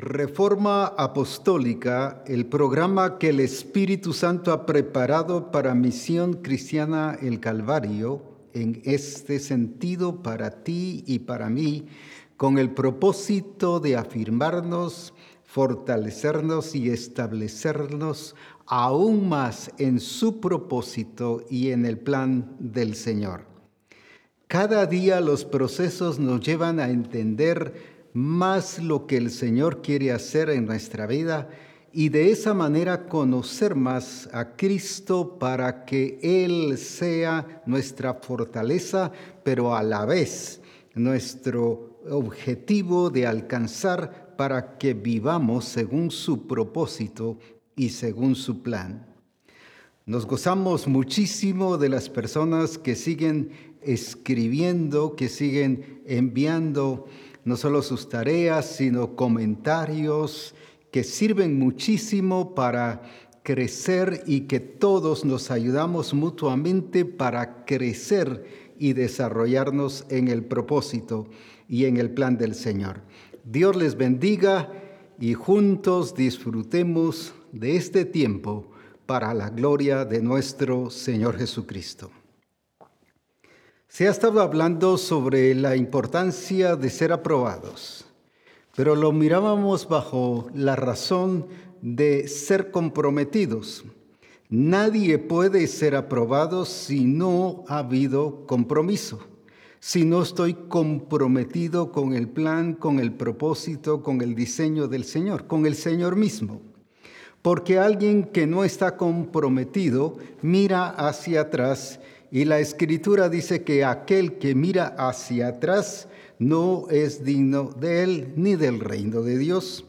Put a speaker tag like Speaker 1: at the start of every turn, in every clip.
Speaker 1: Reforma Apostólica, el programa que el Espíritu Santo ha preparado para Misión Cristiana el Calvario, en este sentido para ti y para mí, con el propósito de afirmarnos, fortalecernos y establecernos aún más en su propósito y en el plan del Señor. Cada día los procesos nos llevan a entender más lo que el Señor quiere hacer en nuestra vida y de esa manera conocer más a Cristo para que Él sea nuestra fortaleza, pero a la vez nuestro objetivo de alcanzar para que vivamos según su propósito y según su plan. Nos gozamos muchísimo de las personas que siguen escribiendo, que siguen enviando no solo sus tareas, sino comentarios que sirven muchísimo para crecer y que todos nos ayudamos mutuamente para crecer y desarrollarnos en el propósito y en el plan del Señor. Dios les bendiga y juntos disfrutemos de este tiempo para la gloria de nuestro Señor Jesucristo. Se ha estado hablando sobre la importancia de ser aprobados, pero lo mirábamos bajo la razón de ser comprometidos. Nadie puede ser aprobado si no ha habido compromiso, si no estoy comprometido con el plan, con el propósito, con el diseño del Señor, con el Señor mismo. Porque alguien que no está comprometido mira hacia atrás y la escritura dice que aquel que mira hacia atrás no es digno de él ni del reino de Dios.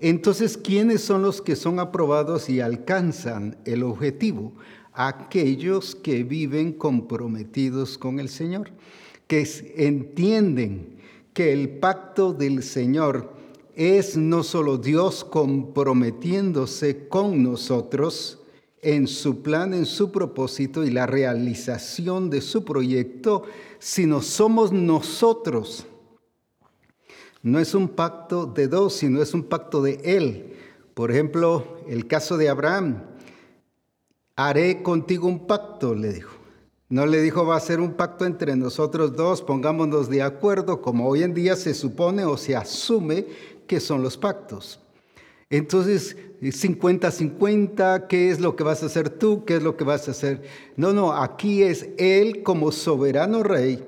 Speaker 1: Entonces, ¿quiénes son los que son aprobados y alcanzan el objetivo? Aquellos que viven comprometidos con el Señor, que entienden que el pacto del Señor es no solo Dios comprometiéndose con nosotros, en su plan, en su propósito y la realización de su proyecto, sino somos nosotros. No es un pacto de dos, sino es un pacto de Él. Por ejemplo, el caso de Abraham, haré contigo un pacto, le dijo. No le dijo, va a ser un pacto entre nosotros dos, pongámonos de acuerdo, como hoy en día se supone o se asume que son los pactos. Entonces, 50-50, ¿qué es lo que vas a hacer tú? ¿Qué es lo que vas a hacer? No, no, aquí es Él como soberano rey,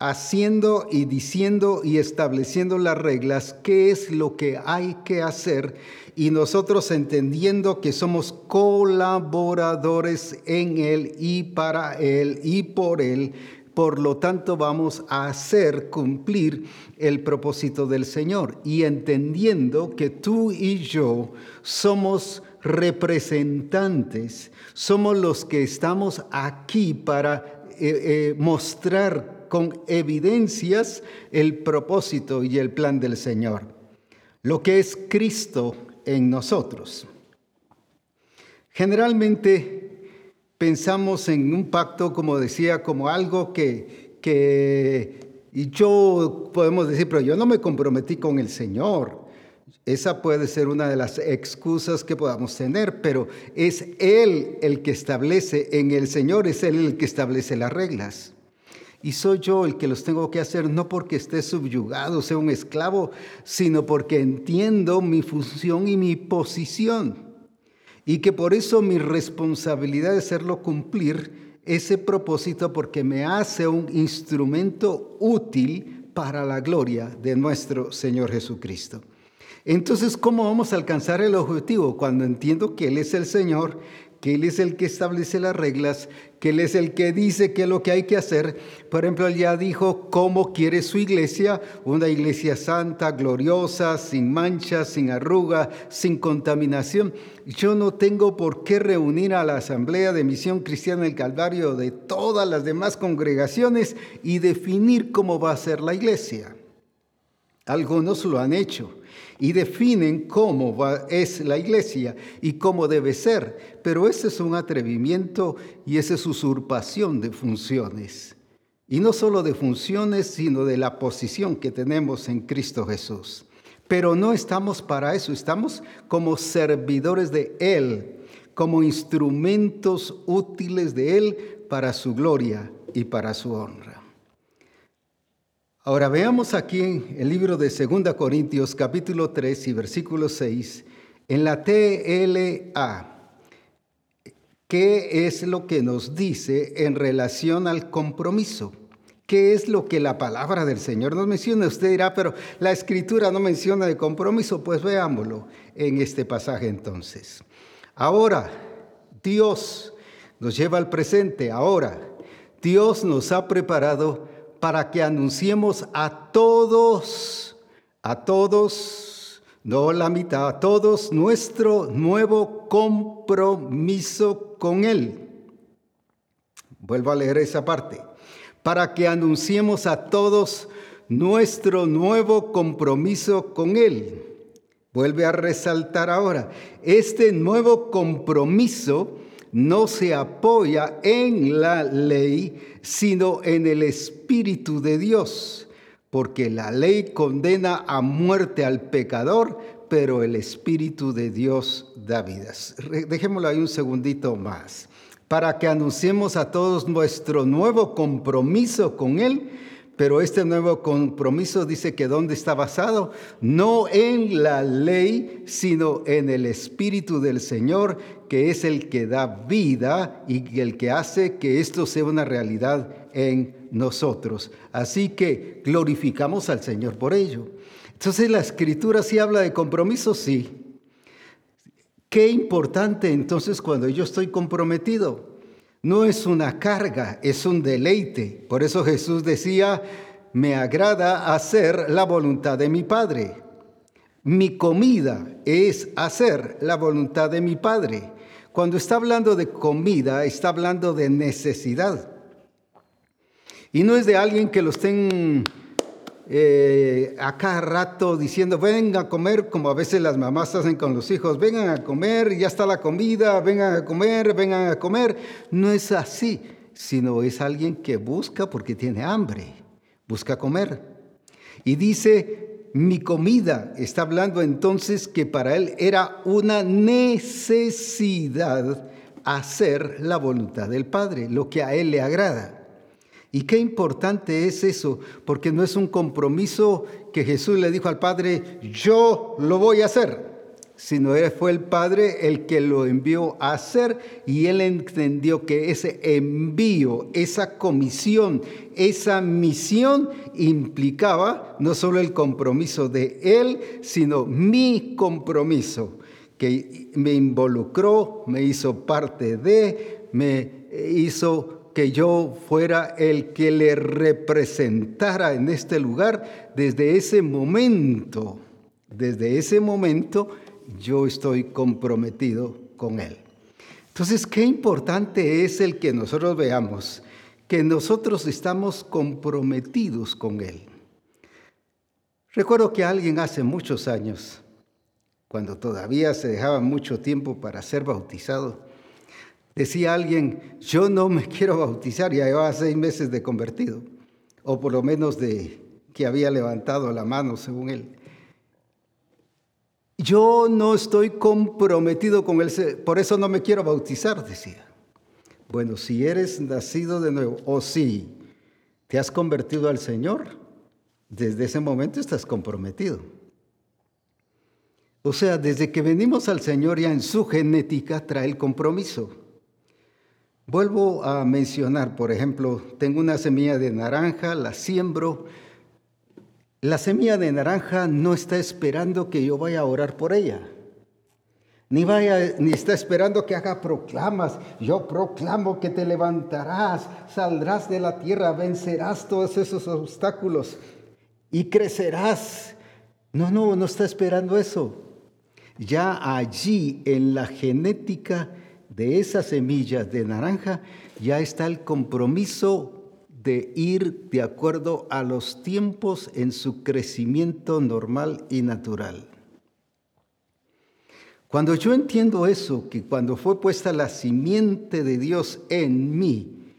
Speaker 1: haciendo y diciendo y estableciendo las reglas, qué es lo que hay que hacer, y nosotros entendiendo que somos colaboradores en Él y para Él y por Él, por lo tanto, vamos a hacer cumplir el propósito del Señor y entendiendo que tú y yo somos representantes, somos los que estamos aquí para eh, eh, mostrar con evidencias el propósito y el plan del Señor, lo que es Cristo en nosotros. Generalmente pensamos en un pacto, como decía, como algo que, que y yo podemos decir, pero yo no me comprometí con el Señor. Esa puede ser una de las excusas que podamos tener, pero es Él el que establece, en el Señor es Él el que establece las reglas. Y soy yo el que los tengo que hacer, no porque esté subyugado, sea un esclavo, sino porque entiendo mi función y mi posición y que por eso mi responsabilidad es hacerlo cumplir ese propósito porque me hace un instrumento útil para la gloria de nuestro Señor Jesucristo. Entonces, ¿cómo vamos a alcanzar el objetivo? Cuando entiendo que Él es el Señor, que Él es el que establece las reglas, que Él es el que dice qué es lo que hay que hacer. Por ejemplo, Él ya dijo cómo quiere su iglesia, una iglesia santa, gloriosa, sin manchas, sin arruga, sin contaminación. Yo no tengo por qué reunir a la Asamblea de Misión Cristiana del Calvario de todas las demás congregaciones y definir cómo va a ser la iglesia. Algunos lo han hecho y definen cómo es la iglesia y cómo debe ser, pero ese es un atrevimiento y esa es usurpación de funciones. Y no solo de funciones, sino de la posición que tenemos en Cristo Jesús. Pero no estamos para eso, estamos como servidores de Él, como instrumentos útiles de Él para su gloria y para su honra. Ahora veamos aquí en el libro de 2 Corintios capítulo 3 y versículo 6, en la TLA, ¿qué es lo que nos dice en relación al compromiso? ¿Qué es lo que la palabra del Señor nos menciona? Usted dirá, pero la escritura no menciona de compromiso. Pues veámoslo en este pasaje entonces. Ahora, Dios nos lleva al presente. Ahora, Dios nos ha preparado para que anunciemos a todos, a todos, no la mitad, a todos nuestro nuevo compromiso con Él. Vuelvo a leer esa parte para que anunciemos a todos nuestro nuevo compromiso con Él. Vuelve a resaltar ahora, este nuevo compromiso no se apoya en la ley, sino en el Espíritu de Dios, porque la ley condena a muerte al pecador, pero el Espíritu de Dios da vidas. Dejémoslo ahí un segundito más para que anunciemos a todos nuestro nuevo compromiso con Él. Pero este nuevo compromiso dice que ¿dónde está basado? No en la ley, sino en el Espíritu del Señor, que es el que da vida y el que hace que esto sea una realidad en nosotros. Así que glorificamos al Señor por ello. Entonces la escritura sí habla de compromiso, sí. Qué importante entonces cuando yo estoy comprometido. No es una carga, es un deleite. Por eso Jesús decía, me agrada hacer la voluntad de mi Padre. Mi comida es hacer la voluntad de mi Padre. Cuando está hablando de comida, está hablando de necesidad. Y no es de alguien que lo estén eh, a cada rato diciendo, vengan a comer, como a veces las mamás hacen con los hijos, vengan a comer, ya está la comida, vengan a comer, vengan a comer. No es así, sino es alguien que busca porque tiene hambre, busca comer. Y dice, mi comida, está hablando entonces que para él era una necesidad hacer la voluntad del Padre, lo que a él le agrada. Y qué importante es eso, porque no es un compromiso que Jesús le dijo al Padre, yo lo voy a hacer, sino fue el Padre el que lo envió a hacer y él entendió que ese envío, esa comisión, esa misión implicaba no solo el compromiso de él, sino mi compromiso, que me involucró, me hizo parte de, me hizo que yo fuera el que le representara en este lugar, desde ese momento, desde ese momento yo estoy comprometido con Él. Entonces, qué importante es el que nosotros veamos que nosotros estamos comprometidos con Él. Recuerdo que alguien hace muchos años, cuando todavía se dejaba mucho tiempo para ser bautizado, Decía alguien, yo no me quiero bautizar, ya llevaba seis meses de convertido, o por lo menos de que había levantado la mano, según él. Yo no estoy comprometido con él, por eso no me quiero bautizar, decía. Bueno, si eres nacido de nuevo, o si te has convertido al Señor, desde ese momento estás comprometido. O sea, desde que venimos al Señor ya en su genética trae el compromiso. Vuelvo a mencionar, por ejemplo, tengo una semilla de naranja, la siembro. La semilla de naranja no está esperando que yo vaya a orar por ella. Ni, vaya, ni está esperando que haga proclamas. Yo proclamo que te levantarás, saldrás de la tierra, vencerás todos esos obstáculos y crecerás. No, no, no está esperando eso. Ya allí en la genética de esas semillas de naranja ya está el compromiso de ir de acuerdo a los tiempos en su crecimiento normal y natural. Cuando yo entiendo eso, que cuando fue puesta la simiente de Dios en mí,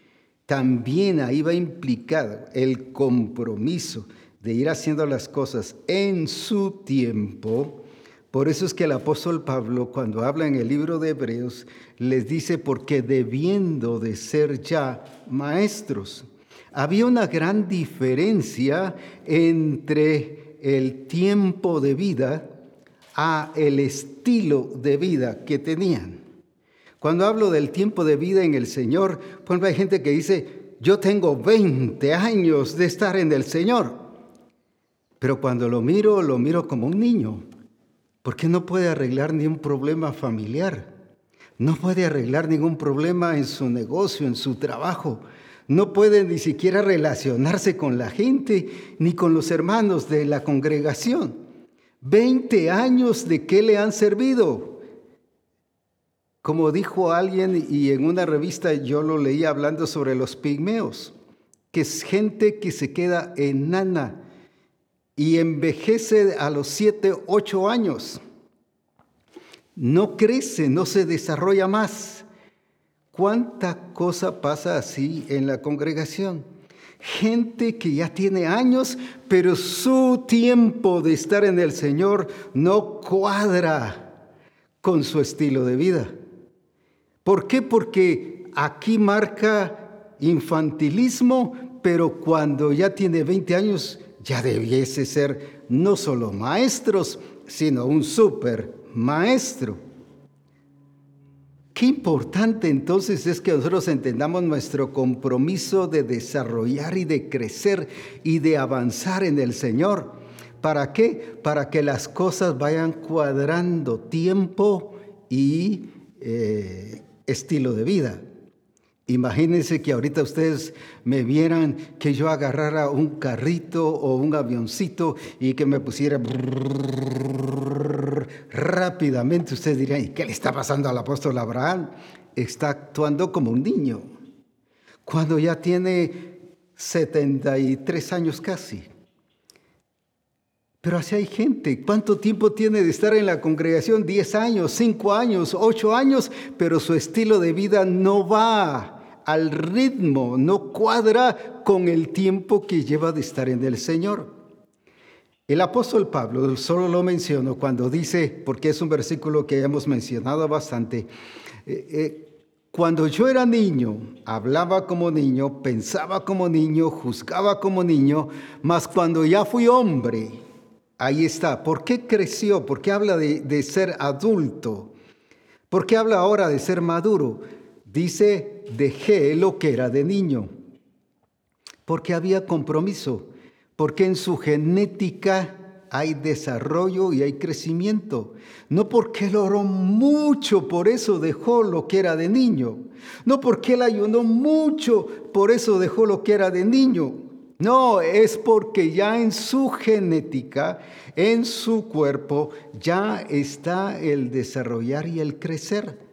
Speaker 1: también ahí va implicado el compromiso de ir haciendo las cosas en su tiempo, por eso es que el apóstol Pablo, cuando habla en el libro de Hebreos, les dice, porque debiendo de ser ya maestros, había una gran diferencia entre el tiempo de vida a el estilo de vida que tenían. Cuando hablo del tiempo de vida en el Señor, pues hay gente que dice, yo tengo 20 años de estar en el Señor. Pero cuando lo miro, lo miro como un niño, porque no puede arreglar ni un problema familiar, no puede arreglar ningún problema en su negocio, en su trabajo, no puede ni siquiera relacionarse con la gente ni con los hermanos de la congregación. 20 años de qué le han servido. Como dijo alguien y en una revista yo lo leí hablando sobre los pigmeos, que es gente que se queda enana y envejece a los 7, 8 años. No crece, no se desarrolla más. ¿Cuánta cosa pasa así en la congregación? gente que ya tiene años, pero su tiempo de estar en el Señor no cuadra con su estilo de vida. ¿Por qué? Porque aquí marca infantilismo, pero cuando ya tiene 20 años ya debiese ser no solo maestros, sino un super maestro. Qué importante entonces es que nosotros entendamos nuestro compromiso de desarrollar y de crecer y de avanzar en el Señor. ¿Para qué? Para que las cosas vayan cuadrando tiempo y eh, estilo de vida. Imagínense que ahorita ustedes me vieran que yo agarrara un carrito o un avioncito y que me pusiera rápidamente. Ustedes dirían, ¿y qué le está pasando al apóstol Abraham? Está actuando como un niño, cuando ya tiene 73 años casi. Pero así hay gente. ¿Cuánto tiempo tiene de estar en la congregación? 10 años, 5 años, 8 años, pero su estilo de vida no va al ritmo, no cuadra con el tiempo que lleva de estar en el Señor. El apóstol Pablo solo lo menciono cuando dice, porque es un versículo que hemos mencionado bastante, eh, eh, cuando yo era niño, hablaba como niño, pensaba como niño, juzgaba como niño, mas cuando ya fui hombre, ahí está. ¿Por qué creció? ¿Por qué habla de, de ser adulto? ¿Por qué habla ahora de ser maduro? Dice, dejé lo que era de niño, porque había compromiso, porque en su genética hay desarrollo y hay crecimiento. No porque él oró mucho, por eso dejó lo que era de niño. No porque él ayunó mucho, por eso dejó lo que era de niño. No, es porque ya en su genética, en su cuerpo, ya está el desarrollar y el crecer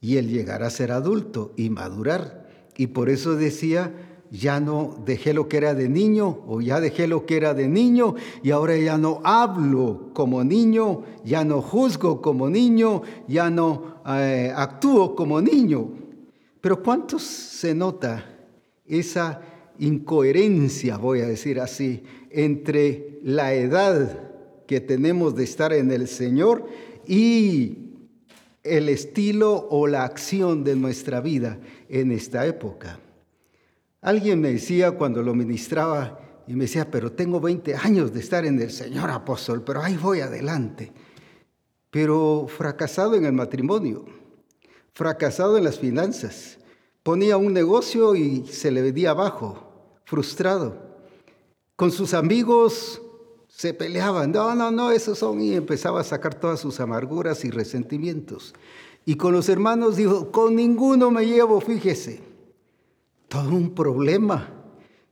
Speaker 1: y el llegar a ser adulto y madurar. Y por eso decía, ya no dejé lo que era de niño o ya dejé lo que era de niño y ahora ya no hablo como niño, ya no juzgo como niño, ya no eh, actúo como niño. Pero ¿cuántos se nota esa incoherencia, voy a decir así, entre la edad que tenemos de estar en el Señor y el estilo o la acción de nuestra vida en esta época. Alguien me decía cuando lo ministraba y me decía, pero tengo 20 años de estar en el Señor apóstol, pero ahí voy adelante. Pero fracasado en el matrimonio, fracasado en las finanzas, ponía un negocio y se le veía abajo, frustrado. Con sus amigos se peleaban, no, no, no, esos son, y empezaba a sacar todas sus amarguras y resentimientos. Y con los hermanos dijo, con ninguno me llevo, fíjese. Todo un problema.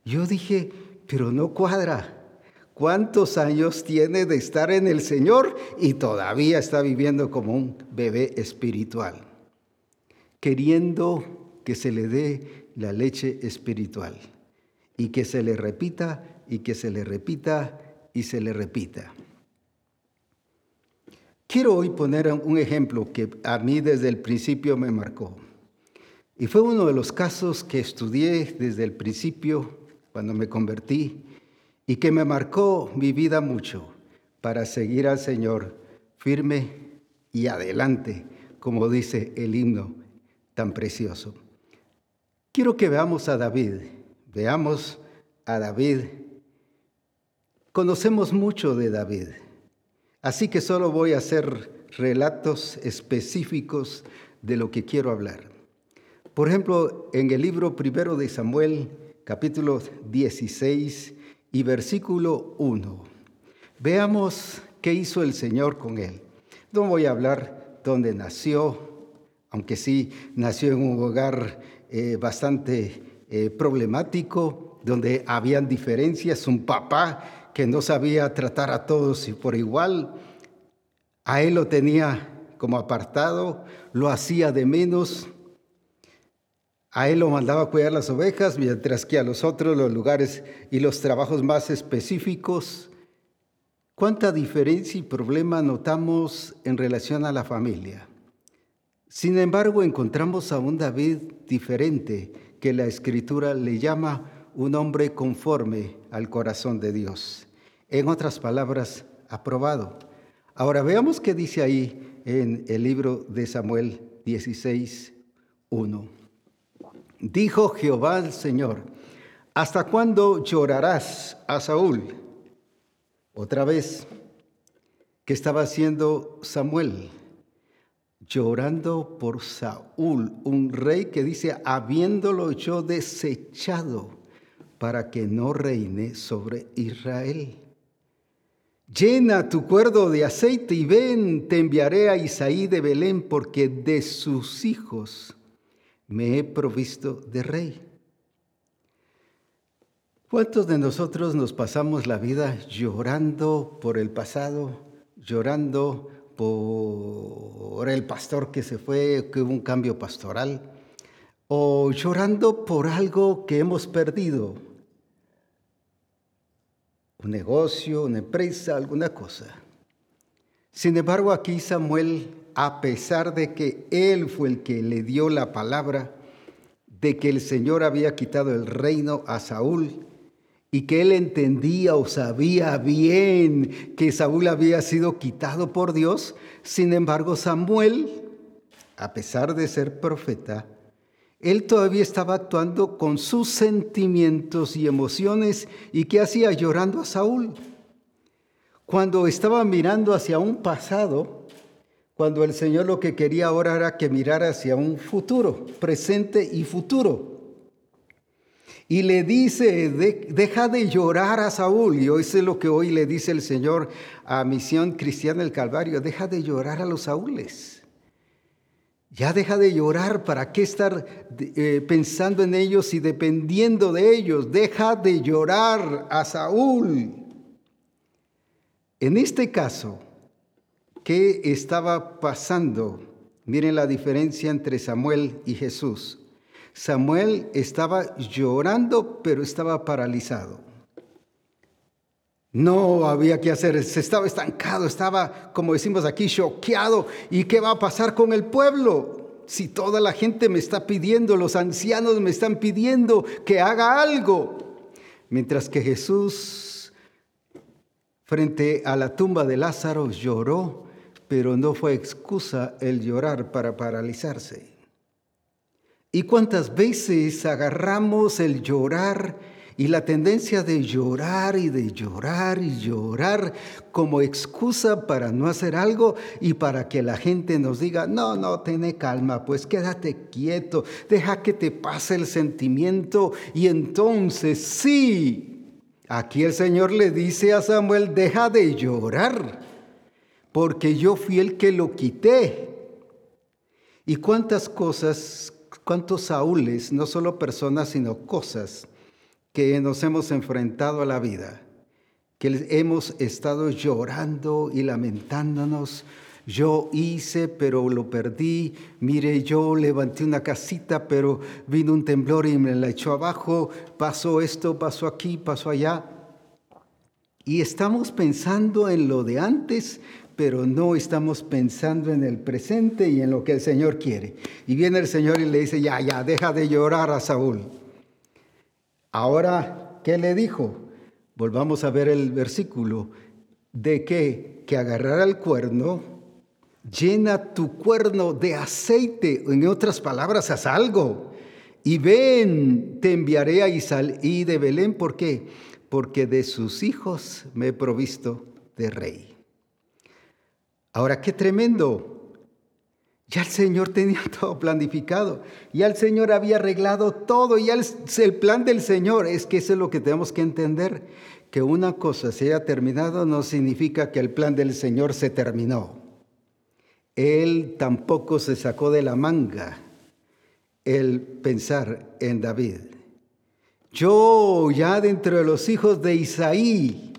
Speaker 1: Yo dije, pero no cuadra. ¿Cuántos años tiene de estar en el Señor y todavía está viviendo como un bebé espiritual? Queriendo que se le dé la leche espiritual y que se le repita y que se le repita y se le repita. Quiero hoy poner un ejemplo que a mí desde el principio me marcó. Y fue uno de los casos que estudié desde el principio, cuando me convertí, y que me marcó mi vida mucho para seguir al Señor firme y adelante, como dice el himno tan precioso. Quiero que veamos a David, veamos a David. Conocemos mucho de David, así que solo voy a hacer relatos específicos de lo que quiero hablar. Por ejemplo, en el libro primero de Samuel, capítulo 16 y versículo 1, veamos qué hizo el Señor con él. No voy a hablar dónde nació, aunque sí nació en un hogar eh, bastante eh, problemático, donde habían diferencias, un papá que no sabía tratar a todos y por igual, a él lo tenía como apartado, lo hacía de menos, a él lo mandaba cuidar las ovejas, mientras que a los otros los lugares y los trabajos más específicos ¿Cuánta diferencia y problema notamos en relación a la familia? Sin embargo, encontramos a un David diferente que la escritura le llama un hombre conforme al corazón de Dios. En otras palabras, aprobado. Ahora veamos qué dice ahí en el libro de Samuel 16, 1. Dijo Jehová al Señor, ¿hasta cuándo llorarás a Saúl? Otra vez, ¿qué estaba haciendo Samuel? Llorando por Saúl, un rey que dice, habiéndolo yo desechado para que no reine sobre Israel. Llena tu cuerdo de aceite y ven, te enviaré a Isaí de Belén, porque de sus hijos me he provisto de rey. ¿Cuántos de nosotros nos pasamos la vida llorando por el pasado, llorando por el pastor que se fue, que hubo un cambio pastoral, o llorando por algo que hemos perdido? Un negocio, una empresa, alguna cosa. Sin embargo, aquí Samuel, a pesar de que él fue el que le dio la palabra, de que el Señor había quitado el reino a Saúl, y que él entendía o sabía bien que Saúl había sido quitado por Dios. Sin embargo, Samuel, a pesar de ser profeta, él todavía estaba actuando con sus sentimientos y emociones y que hacía llorando a Saúl. Cuando estaba mirando hacia un pasado, cuando el Señor lo que quería ahora era que mirara hacia un futuro, presente y futuro y le dice, deja de llorar a Saúl. Y eso es lo que hoy le dice el Señor a Misión Cristiana del Calvario, deja de llorar a los Saúles. Ya deja de llorar, ¿para qué estar eh, pensando en ellos y dependiendo de ellos? Deja de llorar a Saúl. En este caso, ¿qué estaba pasando? Miren la diferencia entre Samuel y Jesús. Samuel estaba llorando, pero estaba paralizado. No había que hacer, se estaba estancado, estaba, como decimos aquí, choqueado. ¿Y qué va a pasar con el pueblo? Si toda la gente me está pidiendo, los ancianos me están pidiendo que haga algo. Mientras que Jesús, frente a la tumba de Lázaro, lloró, pero no fue excusa el llorar para paralizarse. ¿Y cuántas veces agarramos el llorar y la tendencia de llorar y de llorar y llorar como excusa para no hacer algo y para que la gente nos diga, no, no, ten calma, pues quédate quieto, deja que te pase el sentimiento y entonces sí, aquí el Señor le dice a Samuel, deja de llorar, porque yo fui el que lo quité. ¿Y cuántas cosas cuántos Saúles, no solo personas, sino cosas que nos hemos enfrentado a la vida, que hemos estado llorando y lamentándonos. Yo hice, pero lo perdí. Mire, yo levanté una casita, pero vino un temblor y me la echó abajo. Pasó esto, pasó aquí, pasó allá. Y estamos pensando en lo de antes, pero no estamos pensando en el presente y en lo que el Señor quiere. Y viene el Señor y le dice, ya, ya, deja de llorar a Saúl. Ahora, ¿qué le dijo? Volvamos a ver el versículo de que, que agarrar el cuerno, llena tu cuerno de aceite, en otras palabras, haz algo. Y ven, te enviaré a Isaí de Belén, ¿por qué? Porque de sus hijos me he provisto de rey. Ahora, qué tremendo. Ya el Señor tenía todo planificado, ya el Señor había arreglado todo, ya el, plan del Señor, es que eso es lo que tenemos que entender, que una cosa se haya terminado no significa que el plan del Señor se terminó. Él tampoco se sacó de la manga el pensar en David. Yo ya dentro de los hijos de Isaí,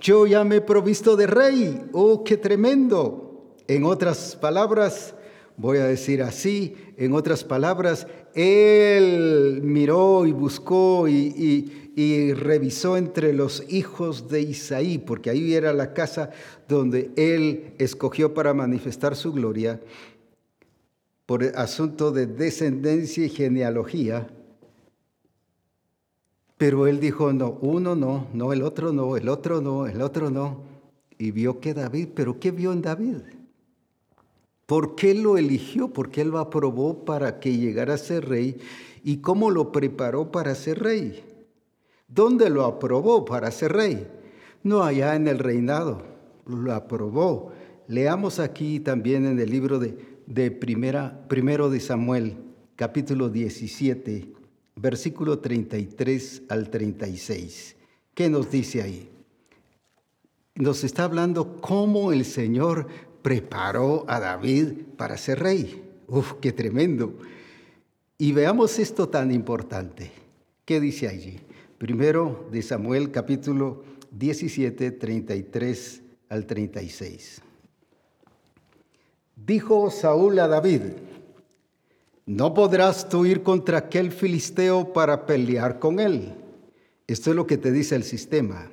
Speaker 1: yo ya me he provisto de rey. Oh, qué tremendo. En otras palabras, voy a decir así, en otras palabras, él miró y buscó y, revisó entre los hijos de Isaí, porque ahí era la casa donde él escogió para manifestar su gloria por asunto de descendencia y genealogía. Pero él dijo, no, uno no, no, el otro no, el otro no, el otro no. Y vio que David, pero ¿qué vio en David? ¿Por qué lo eligió? ¿Por qué lo aprobó para que llegara a ser rey? ¿Y cómo lo preparó para ser rey? ¿Dónde lo aprobó para ser rey? No allá en el reinado, lo aprobó. Leamos aquí también en el libro de, de primera, primero de Samuel, capítulo 17, versículo 33 al 36. ¿Qué nos dice ahí? Nos está hablando cómo el Señor preparó a David para ser rey. Uf, qué tremendo. Y veamos esto tan importante. ¿Qué dice allí? Primero de Samuel capítulo 17, 33 al 36. Dijo Saúl a David, no podrás tú ir contra aquel filisteo para pelear con él. Esto es lo que te dice el sistema.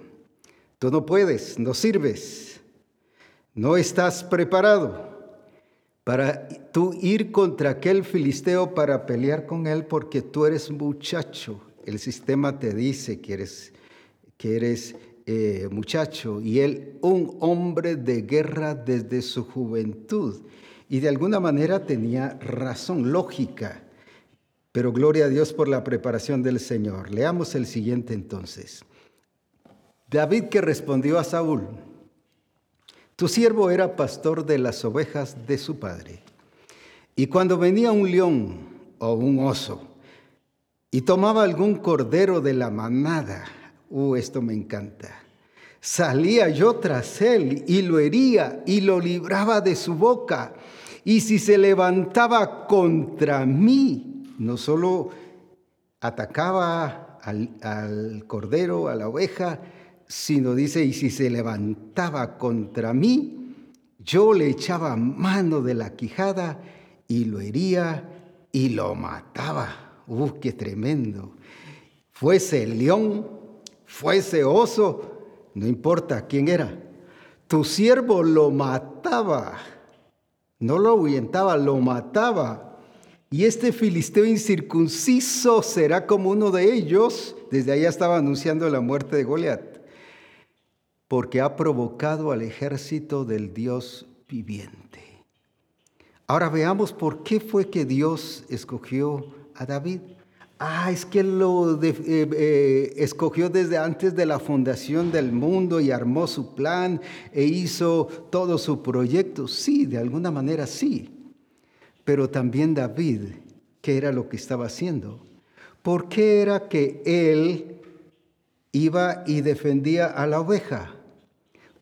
Speaker 1: Tú no puedes, no sirves no estás preparado para tú ir contra aquel filisteo para pelear con él porque tú eres muchacho. El sistema te dice que eres, que eres eh, muchacho y él un hombre de guerra desde su juventud. Y de alguna manera tenía razón, lógica. Pero gloria a Dios por la preparación del Señor. Leamos el siguiente entonces. David que respondió a Saúl, tu siervo era pastor de las ovejas de su padre. Y cuando venía un león o un oso y tomaba algún cordero de la manada, uh, esto me encanta, salía yo tras él y lo hería y lo libraba de su boca. Y si se levantaba contra mí, no solo atacaba al, al cordero, a la oveja, sino dice, y si se levantaba contra mí, yo le echaba mano de la quijada y lo hería y lo mataba. ¡Uf, qué tremendo! Fuese león, fuese oso, no importa quién era. Tu siervo lo mataba, no lo ahuyentaba, lo mataba. Y este filisteo incircunciso será como uno de ellos. Desde allá estaba anunciando la muerte de Goliat porque ha provocado al ejército del Dios viviente. Ahora veamos por qué fue que Dios escogió a David. Ah, es que lo eh, eh, escogió desde antes de la fundación del mundo y armó su plan e hizo todo su proyecto. Sí, de alguna manera sí. Pero también David, ¿qué era lo que estaba haciendo? ¿Por qué era que él iba y defendía a la oveja?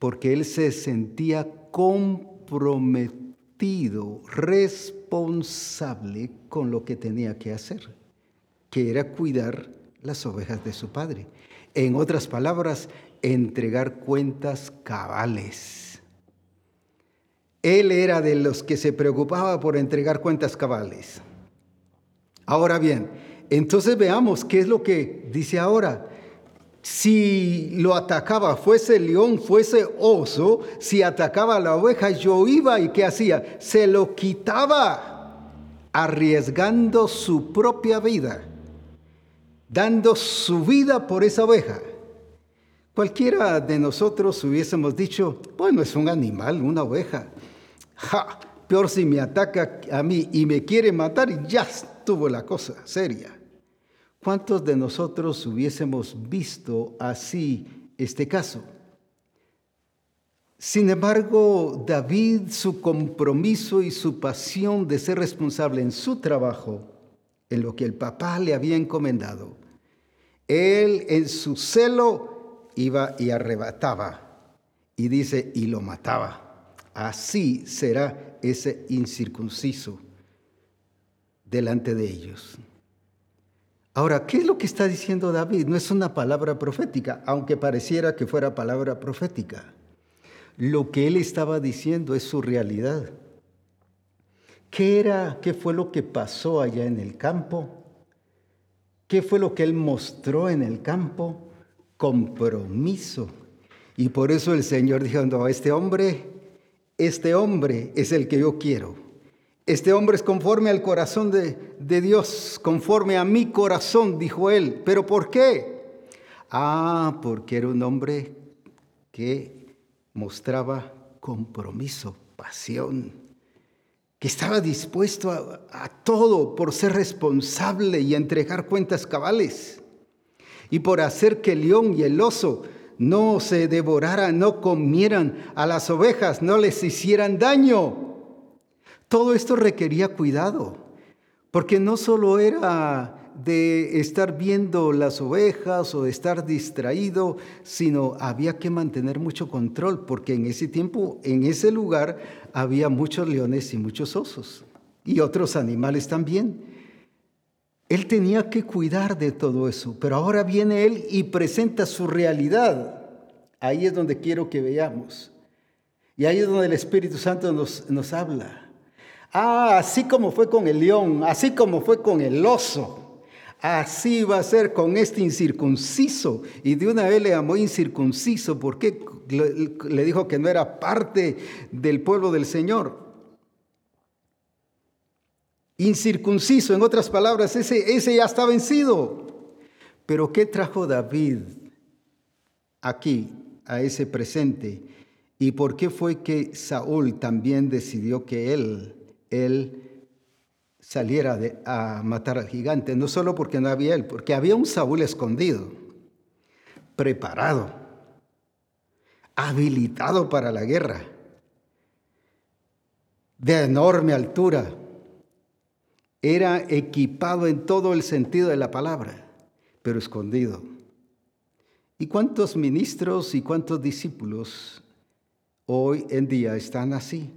Speaker 1: Porque él se sentía comprometido, responsable con lo que tenía que hacer, que era cuidar las ovejas de su padre. En otras palabras, entregar cuentas cabales. Él era de los que se preocupaba por entregar cuentas cabales. Ahora bien, entonces veamos qué es lo que dice ahora si lo atacaba, fuese león, fuese oso, si atacaba a la oveja, yo iba y ¿qué hacía? Se lo quitaba, arriesgando su propia vida, dando su vida por esa oveja. Cualquiera de nosotros hubiésemos dicho, bueno, es un animal, una oveja. Ja, peor si me ataca a mí y me quiere matar ya estuvo la cosa seria. ¿Cuántos de nosotros hubiésemos visto así este caso? Sin embargo, David, su compromiso y su pasión de ser responsable en su trabajo, en lo que el papá le había encomendado, él en su celo iba y arrebataba, y dice, y lo mataba. Así será ese incircunciso delante de ellos. Ahora, ¿qué es lo que está diciendo David? No es una palabra profética, aunque pareciera que fuera palabra profética. Lo que él estaba diciendo es su realidad. ¿Qué era, qué fue lo que pasó allá en el campo? ¿Qué fue lo que él mostró en el campo? Compromiso. Y por eso el Señor dijo, no, este hombre, este hombre es el que yo quiero. Este hombre es conforme al corazón de, Dios, conforme a mi corazón, dijo él. ¿Pero por qué? Ah, porque era un hombre que mostraba compromiso, pasión, que estaba dispuesto a, todo por ser responsable y entregar cuentas cabales, y por hacer que el león y el oso no se devoraran, no comieran a las ovejas, no les hicieran daño. Todo esto requería cuidado, porque no solo era de estar viendo las ovejas o de estar distraído, sino había que mantener mucho control, porque en ese tiempo, en ese lugar, había muchos leones y muchos osos, y otros animales también. Él tenía que cuidar de todo eso, pero ahora viene él y presenta su realidad. Ahí es donde quiero que veamos. Y ahí es donde el Espíritu Santo nos, nos habla. Ah, así como fue con el león, así como fue con el oso, Así va a ser con este incircunciso. Y de una vez le llamó incircunciso porque le dijo que no era parte del pueblo del Señor. Incircunciso, en otras palabras, ese, ese ya está vencido. Pero ¿qué trajo David aquí, a ese presente? ¿Y por qué fue que Saúl también decidió que él, él saliera a matar al gigante, no solo porque no había él, porque había un Saúl escondido, preparado, habilitado para la guerra, de enorme altura, era equipado en todo el sentido de la palabra, pero escondido. ¿Y cuántos ministros y cuántos discípulos hoy en día están así?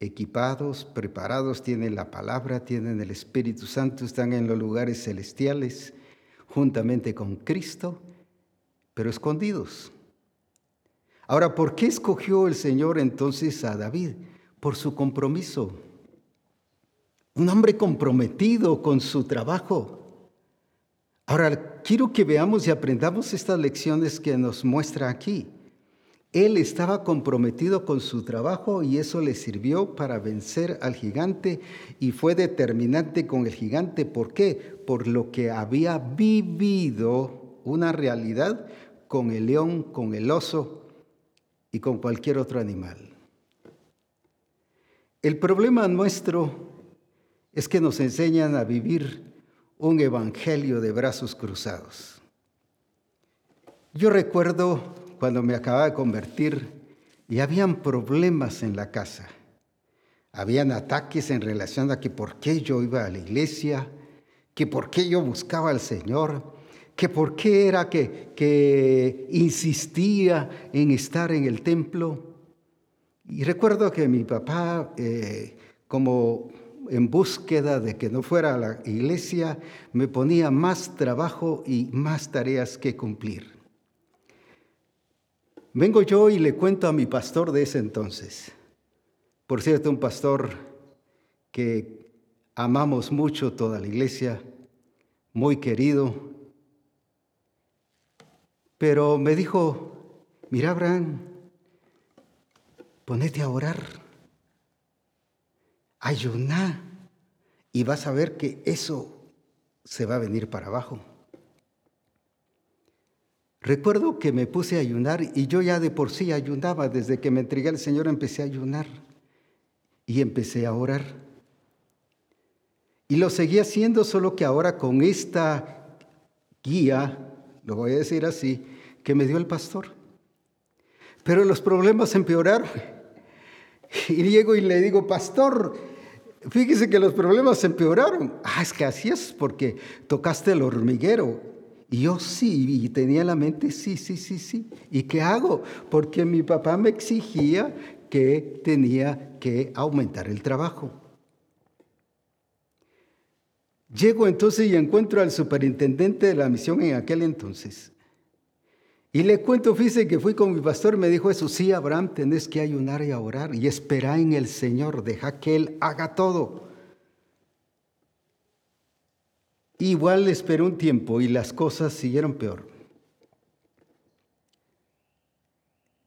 Speaker 1: Equipados, preparados, tienen la palabra, tienen el Espíritu Santo, están en los lugares celestiales juntamente con Cristo, pero escondidos. Ahora, ¿por qué escogió el Señor entonces a David? Por su compromiso. Un hombre comprometido con su trabajo. Ahora, quiero que veamos y aprendamos estas lecciones que nos muestra aquí. Él estaba comprometido con su trabajo y eso le sirvió para vencer al gigante y fue determinante con el gigante. ¿Por qué? Por lo que había vivido una realidad con el león, con el oso y con cualquier otro animal. El problema nuestro es que nos enseñan a vivir un evangelio de brazos cruzados. Yo recuerdo cuando me acababa de convertir y habían problemas en la casa. Habían ataques en relación a que por qué yo iba a la iglesia, que por qué yo buscaba al Señor, que por qué era que, que insistía en estar en el templo. Y recuerdo que mi papá, eh, como en búsqueda de que no fuera a la iglesia, me ponía más trabajo y más tareas que cumplir. Vengo yo y le cuento a mi pastor de ese entonces. Por cierto, un pastor que amamos mucho toda la iglesia, muy querido. Pero me dijo, mira Abraham, ponete a orar, ayuná y vas a ver que eso se va a venir para abajo. Recuerdo que me puse a ayunar y yo ya de por sí ayunaba, desde que me entregué al Señor empecé a ayunar y empecé a orar. Y lo seguí haciendo, solo que ahora con esta guía, lo voy a decir así, que me dio el pastor. Pero los problemas empeoraron. Y llego y le digo, pastor, fíjese que los problemas empeoraron. Ah, es que así es porque tocaste el hormiguero. Yo sí, y tenía en la mente, sí, sí, sí, sí. ¿Y qué hago? Porque mi papá me exigía que tenía que aumentar el trabajo. Llego entonces y encuentro al superintendente de la misión en aquel entonces. Y le cuento, fíjese que fui con mi pastor me dijo eso, sí, Abraham, tenés que ayunar y orar y esperar en el Señor, deja que Él haga todo. Igual esperé un tiempo y las cosas siguieron peor.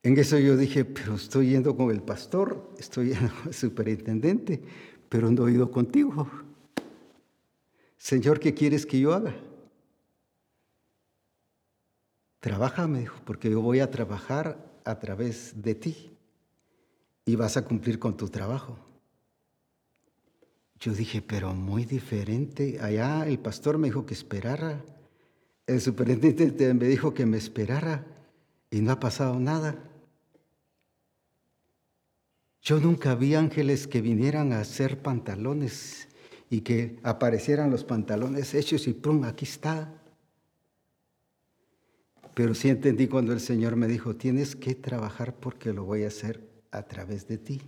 Speaker 1: En eso yo dije, pero estoy yendo con el pastor, estoy yendo con el superintendente, pero no he ido contigo. Señor, ¿qué quieres que yo haga? Trabaja, me dijo, porque yo voy a trabajar a través de ti y vas a cumplir con tu trabajo. Yo dije, pero muy diferente. Allá el pastor me dijo que esperara. El superintendente me dijo que me esperara y no ha pasado nada. Yo nunca vi ángeles que vinieran a hacer pantalones y que aparecieran los pantalones hechos y ¡pum! Aquí está. Pero sí entendí cuando el Señor me dijo, tienes que trabajar porque lo voy a hacer a través de ti.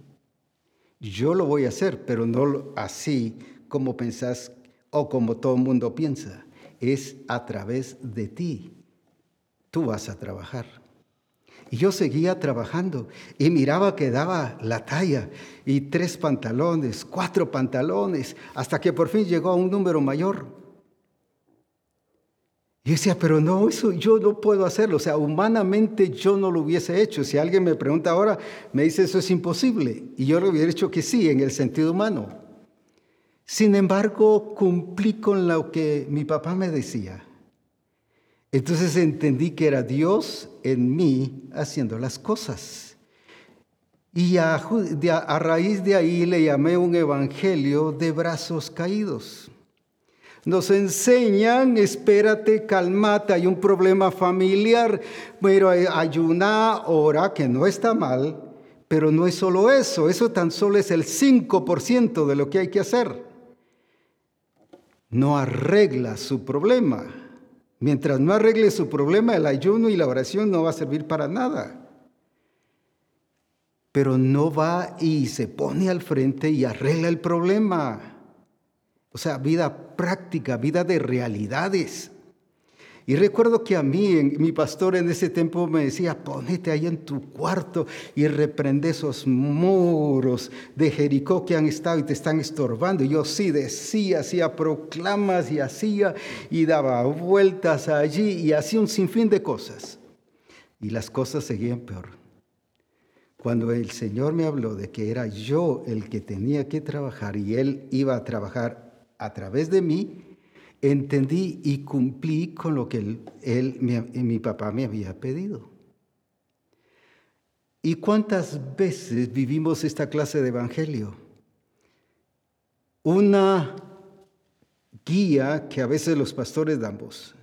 Speaker 1: Yo lo voy a hacer, pero no así como pensás o como todo el mundo piensa. Es a través de ti. Tú vas a trabajar. Y yo seguía trabajando y miraba que daba la talla y tres pantalones, cuatro pantalones, hasta que por fin llegó a un número mayor. Y decía, pero no, eso yo no puedo hacerlo. O sea, humanamente yo no lo hubiese hecho. Si alguien me pregunta ahora, me dice, eso es imposible. Y yo le hubiera dicho que sí, en el sentido humano. Sin embargo, cumplí con lo que mi papá me decía. Entonces entendí que era Dios en mí haciendo las cosas. Y a, a raíz de ahí le llamé un evangelio de brazos caídos. Nos enseñan, espérate, calmate, hay un problema familiar, pero ayuna, ora, que no está mal, pero no es solo eso, eso tan solo es el 5% de lo que hay que hacer. No arregla su problema. Mientras no arregle su problema, el ayuno y la oración no va a servir para nada. Pero no va y se pone al frente y arregla el problema. O sea, vida práctica, vida de realidades. Y recuerdo que a mí, mi pastor en ese tiempo me decía, ponete ahí en tu cuarto y reprende esos muros de Jericó que han estado y te están estorbando. Y yo sí decía, hacía proclamas y hacía y daba vueltas allí y hacía un sinfín de cosas. Y las cosas seguían peor. Cuando el Señor me habló de que era yo el que tenía que trabajar y Él iba a trabajar a través de mí, entendí y cumplí con lo que él, mi, papá me había pedido. ¿Y cuántas veces vivimos esta clase de evangelio? Una guía que a veces los pastores damos.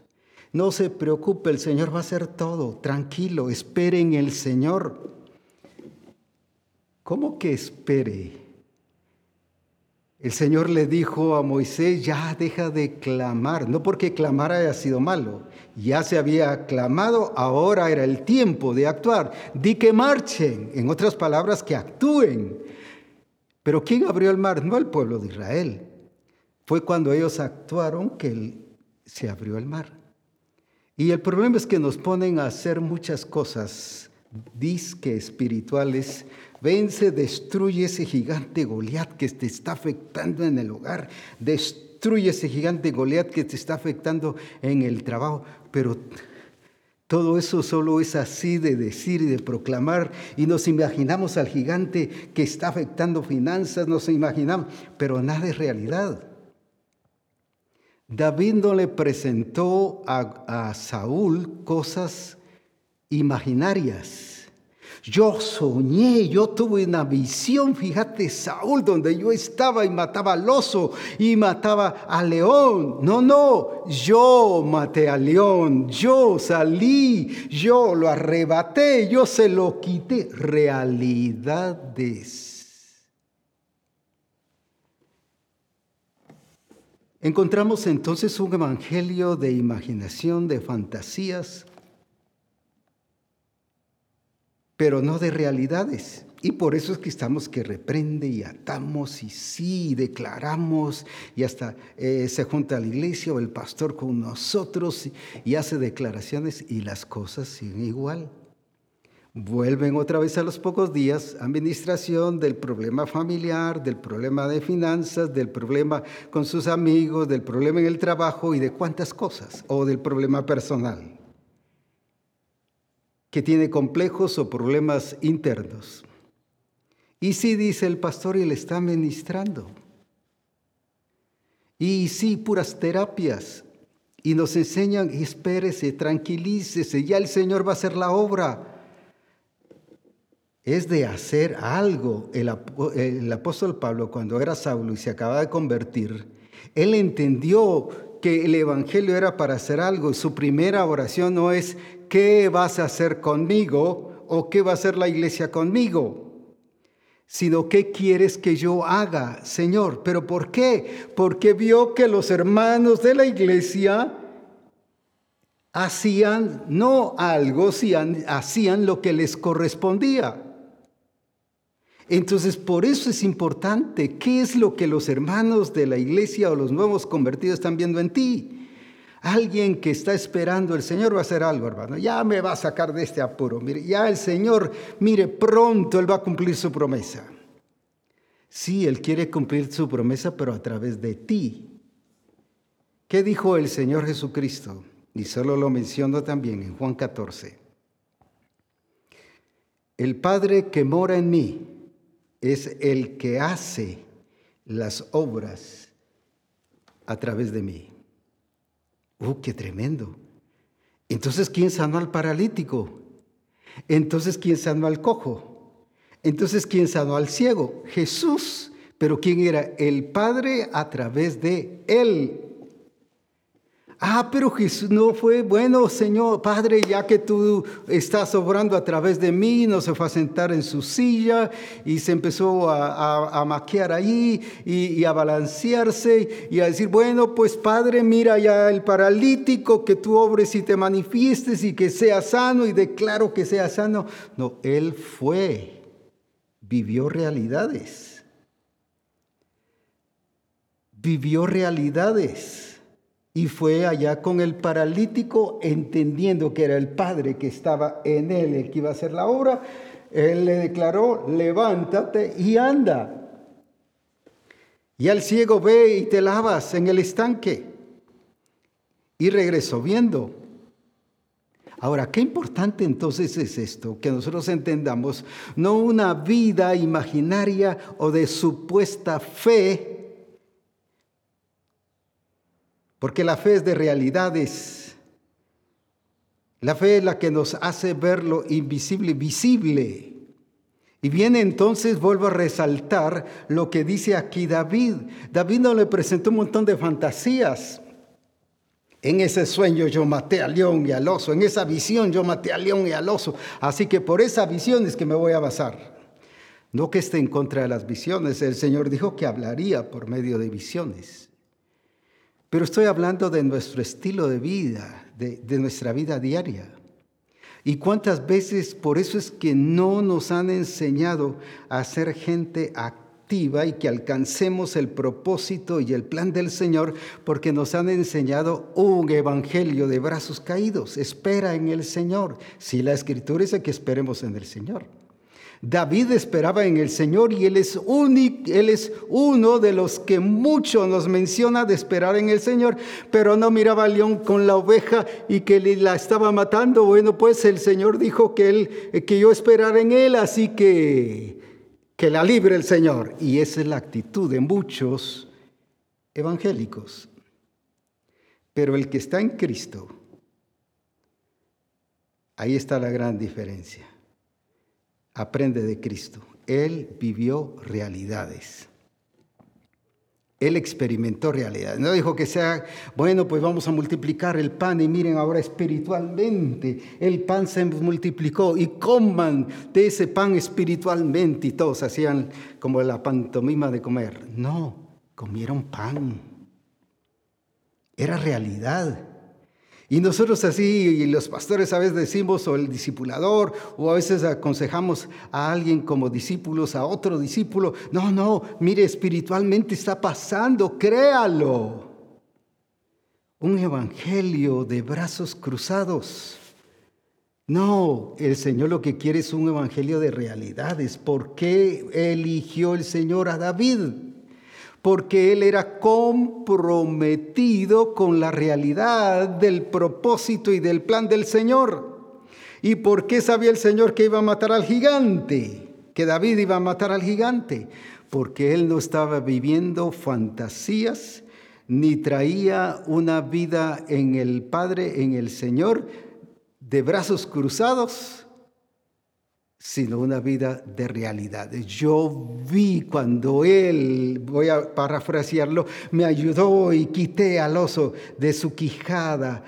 Speaker 1: No se preocupe, el Señor va a hacer todo. Tranquilo, espere en el Señor. ¿Cómo que espere? El Señor le dijo a Moisés, ya deja de clamar, no porque clamar haya sido malo, ya se había clamado, ahora era el tiempo de actuar. Di que marchen, en otras palabras, que actúen. Pero ¿quién abrió el mar? No el pueblo de Israel. Fue cuando ellos actuaron que se abrió el mar. Y el problema es que nos ponen a hacer muchas cosas disque espirituales Vence, destruye ese gigante Goliat que te está afectando en el hogar. Destruye ese gigante Goliat que te está afectando en el trabajo. Pero todo eso solo es así de decir y de proclamar. Y nos imaginamos al gigante que está afectando finanzas, nos imaginamos, pero nada es realidad. David no le presentó a, Saúl cosas imaginarias. Yo soñé, yo tuve una visión, fíjate, Saúl, donde yo estaba y mataba al oso y mataba al león. No, no, yo maté al león, yo salí, yo lo arrebaté, yo se lo quité. Realidades. Encontramos entonces un evangelio de imaginación, de fantasías, pero no de realidades. Y por eso es que estamos que reprende y atamos y sí, declaramos y hasta eh, se junta la iglesia o el pastor con nosotros y hace declaraciones y las cosas siguen igual. Vuelven otra vez a los pocos días, administración del problema familiar, del problema de finanzas, del problema con sus amigos, del problema en el trabajo y de cuántas cosas, o del problema personal, que tiene complejos o problemas internos. Y sí, dice el pastor, y le está administrando. Y sí, puras terapias. Y nos enseñan, espérese, tranquilícese, ya el Señor va a hacer la obra es de hacer algo. El, apóstol Pablo, cuando era Saulo y se acaba de convertir, él entendió que el Evangelio era para hacer algo. Su primera oración no es, ¿qué vas a hacer conmigo? o ¿qué va a hacer la iglesia conmigo? sino ¿qué quieres que yo haga, Señor? ¿Pero por qué? Porque vio que los hermanos de la iglesia hacían no algo, hacían lo que les correspondía. Entonces, por eso es importante qué es lo que los hermanos de la iglesia o los nuevos convertidos están viendo en ti. Alguien que está esperando, el Señor va a hacer algo, hermano. Ya me va a sacar de este apuro. Mire, ya el Señor, mire, pronto Él va a cumplir su promesa. Sí, Él quiere cumplir su promesa, pero a través de ti. ¿Qué dijo el Señor Jesucristo? Y solo lo menciono también en Juan 14. El Padre que mora en mí es el que hace las obras a través de mí. ¡Uh, qué tremendo! Entonces, ¿quién sanó al paralítico? Entonces, ¿quién sanó al cojo? Entonces, ¿quién sanó al ciego? Jesús. Pero ¿quién era? El Padre a través de él. Ah, pero Jesús no fue bueno, Señor, Padre, ya que tú estás obrando a través de mí, no se fue a sentar en su silla y se empezó a, maquiar ahí y, y, a balancearse y a decir, bueno, pues Padre, mira ya el paralítico, que tú obres y te manifiestes y que sea sano y declaro que sea sano. No, Él fue, vivió realidades. Vivió realidades y fue allá con el paralítico, entendiendo que era el Padre que estaba en él, el que iba a hacer la obra. Él le declaró, levántate y anda. Y al ciego ve y te lavas en el estanque. Y regresó viendo. Ahora, qué importante entonces es esto, que nosotros entendamos no una vida imaginaria o de supuesta fe, porque la fe es de realidades. La fe es la que nos hace ver lo invisible visible. Y viene entonces, vuelvo a resaltar lo que dice aquí David. David no le presentó un montón de fantasías. En ese sueño yo maté al león y al oso. En esa visión yo maté al león y al oso. Así que por esa visión es que me voy a basar. No que esté en contra de las visiones. El Señor dijo que hablaría por medio de visiones. Pero estoy hablando de nuestro estilo de vida, de, nuestra vida diaria. Y cuántas veces por eso es que no nos han enseñado a ser gente activa y que alcancemos el propósito y el plan del Señor, porque nos han enseñado un evangelio de brazos caídos. Espera en el Señor. Si la escritura dice que esperemos en el Señor. David esperaba en el Señor y él es, uno de los que mucho nos menciona de esperar en el Señor, pero no miraba al león con la oveja y que la estaba matando. Bueno, pues el Señor dijo que, él, que yo esperara en él, así que que la libre el Señor. Y esa es la actitud de muchos evangélicos. Pero el que está en Cristo, ahí está la gran diferencia. Aprende de Cristo. Él vivió realidades. Él experimentó realidad. No dijo que sea, bueno, pues vamos a multiplicar el pan y miren ahora espiritualmente, el pan se multiplicó y coman de ese pan espiritualmente y todos hacían como la pantomima de comer. No, comieron pan. Era realidad. Y nosotros así, y los pastores a veces decimos, o el discipulador, o a veces aconsejamos a alguien como discípulos, a otro discípulo, no, no, mire, espiritualmente está pasando, créalo. Un evangelio de brazos cruzados. No, el Señor lo que quiere es un evangelio de realidades. ¿Por qué eligió el Señor a David? Porque él era comprometido con la realidad del propósito y del plan del Señor. ¿Y por qué sabía el Señor que iba a matar al gigante? Que David iba a matar al gigante. Porque él no estaba viviendo fantasías ni traía una vida en el Padre, en el Señor, de brazos cruzados, sino una vida de realidades. Yo vi cuando él, voy a parafrasearlo, me ayudó y quité al oso de su quijada,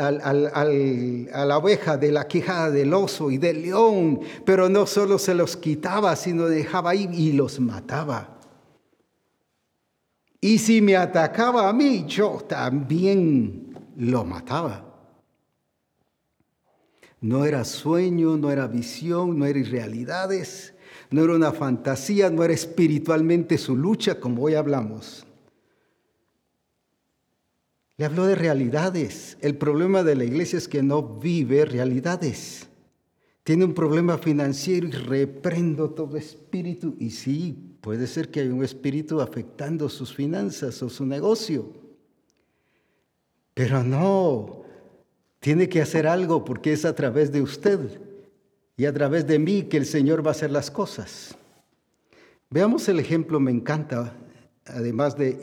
Speaker 1: a la oveja de la quijada del oso y del león, pero no solo se los quitaba, sino dejaba ahí y los mataba. Y si me atacaba a mí, yo también lo mataba. No era sueño, no era visión, no era irrealidades, no era una fantasía, no era espiritualmente su lucha, como hoy hablamos. Le habló de realidades. El problema de la iglesia es que no vive realidades. Tiene un problema financiero y reprendo todo espíritu. Y sí, puede ser que haya un espíritu afectando sus finanzas o su negocio. Pero no, tiene que hacer algo porque es a través de usted y a través de mí que el Señor va a hacer las cosas. Veamos el ejemplo, me encanta, además de,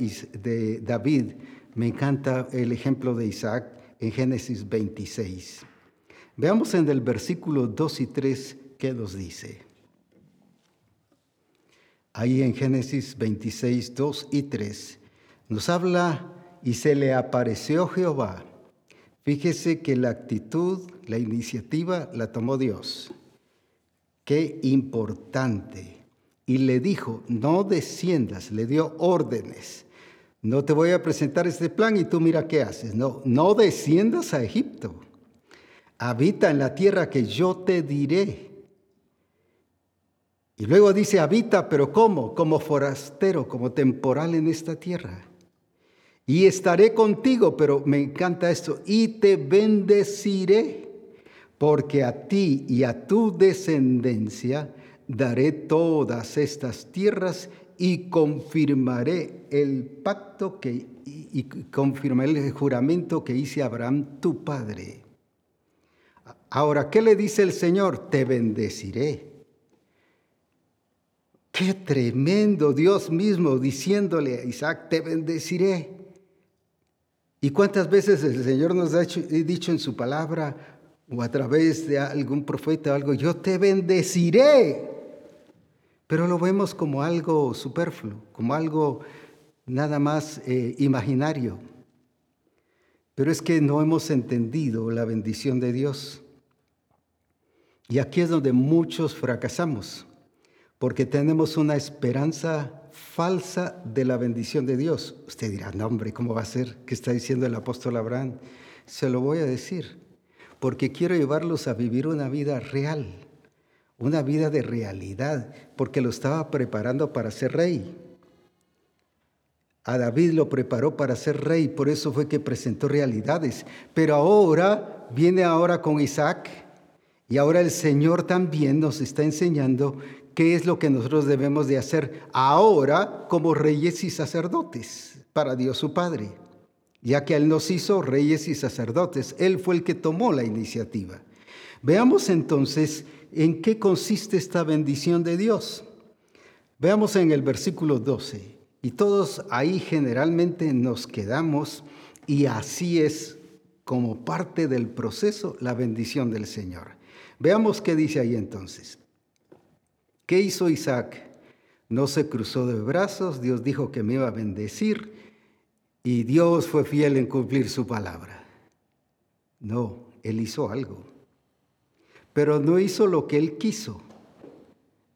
Speaker 1: de David, me encanta el ejemplo de Isaac en Génesis 26. Veamos en el versículo 2 y 3 qué nos dice. Ahí en Génesis 26, 2 y 3 nos habla y se le apareció Jehová Fíjese que la actitud, la iniciativa la tomó Dios. Qué importante. Y le dijo, no desciendas, le dio órdenes. No te voy a presentar este plan y tú mira qué haces. No, no desciendas a Egipto. Habita en la tierra que yo te diré. Y luego dice, habita, pero ¿cómo? Como forastero, como temporal en esta tierra y estaré contigo, pero me encanta esto, y te bendeciré, porque a ti y a tu descendencia daré todas estas tierras y confirmaré el pacto que y confirmaré el juramento que hice a Abraham tu padre. Ahora, ¿qué le dice el Señor? Te bendeciré. Qué tremendo Dios mismo diciéndole a Isaac, te bendeciré. ¿Y cuántas veces el Señor nos ha dicho en su palabra o a través de algún profeta o algo, yo te bendeciré? Pero lo vemos como algo superfluo, como algo nada más eh, imaginario. Pero es que no hemos entendido la bendición de Dios. Y aquí es donde muchos fracasamos, porque tenemos una esperanza falsa de la bendición de Dios. Usted dirá, no hombre, ¿cómo va a ser? ¿Qué está diciendo el apóstol Abraham? Se lo voy a decir, porque quiero llevarlos a vivir una vida real, una vida de realidad, porque lo estaba preparando para ser rey. A David lo preparó para ser rey, por eso fue que presentó realidades. Pero ahora, viene ahora con Isaac, y ahora el Señor también nos está enseñando qué es lo que nosotros debemos de hacer ahora como reyes y sacerdotes para Dios su Padre, ya que Él nos hizo reyes y sacerdotes. Él fue el que tomó la iniciativa. Veamos entonces en qué consiste esta bendición de Dios. Veamos en el versículo 12, y todos ahí generalmente nos quedamos Y así es como parte del proceso la bendición del Señor. Veamos qué dice ahí entonces. ¿Qué hizo Isaac? No se cruzó de brazos, Dios dijo que me iba a bendecir y Dios fue fiel en cumplir su palabra. No, él hizo algo. Pero no hizo lo que él quiso,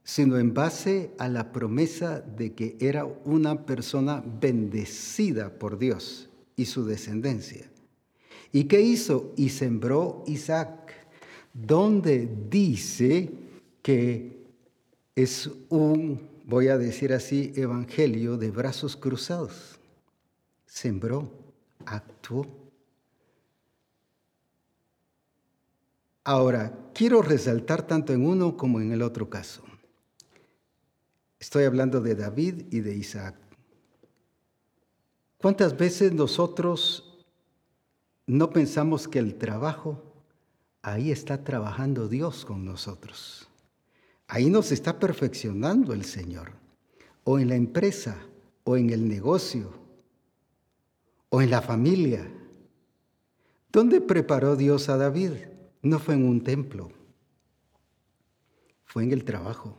Speaker 1: sino en base a la promesa de que era una persona bendecida por Dios y su descendencia. ¿Y qué hizo? Y sembró Isaac, donde dice que es un, voy a decir así, evangelio de brazos cruzados. Sembró, actuó. Ahora, quiero resaltar tanto en uno como en el otro caso. Estoy hablando de David y de Isaac. ¿Cuántas veces nosotros no pensamos que el trabajo, ahí está trabajando Dios con nosotros? Ahí nos está perfeccionando el Señor. O en la empresa, o en el negocio, o en la familia. ¿Dónde preparó Dios a David? No fue en un templo, fue en el trabajo.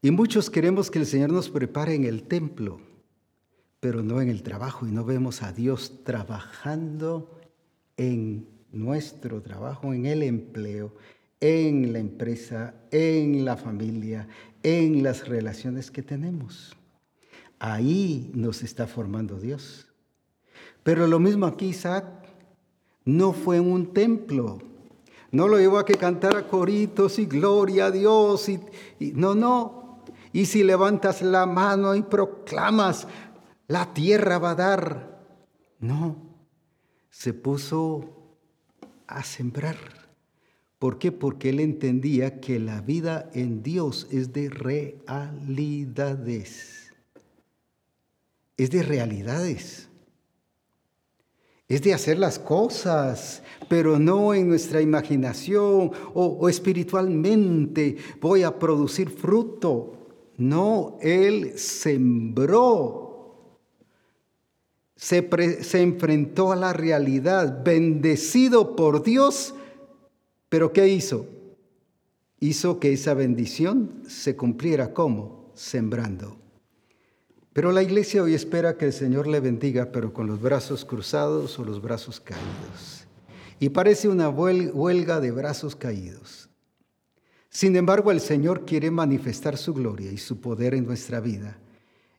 Speaker 1: Y muchos queremos que el Señor nos prepare en el templo, pero no en el trabajo. Y no vemos a Dios trabajando en nuestro trabajo, en el empleo, en la empresa, en la familia, en las relaciones que tenemos. Ahí nos está formando Dios. Pero lo mismo aquí Isaac no fue en un templo. No lo llevó a que cantara coritos y gloria a Dios. Y, no, no. Y si levantas la mano y proclamas, la tierra va a dar. No. Se puso a sembrar. ¿Por qué? Porque él entendía que la vida en Dios es de realidades. Es de realidades. Es de hacer las cosas, pero no en nuestra imaginación o, espiritualmente voy a producir fruto. No, Él sembró, se, enfrentó a la realidad, bendecido por Dios pero ¿qué hizo? Hizo que esa bendición se cumpliera como sembrando. Pero la iglesia hoy espera que el Señor le bendiga, pero con los brazos cruzados o los brazos caídos. Y parece una huelga de brazos caídos. Sin embargo, el Señor quiere manifestar su gloria y su poder en nuestra vida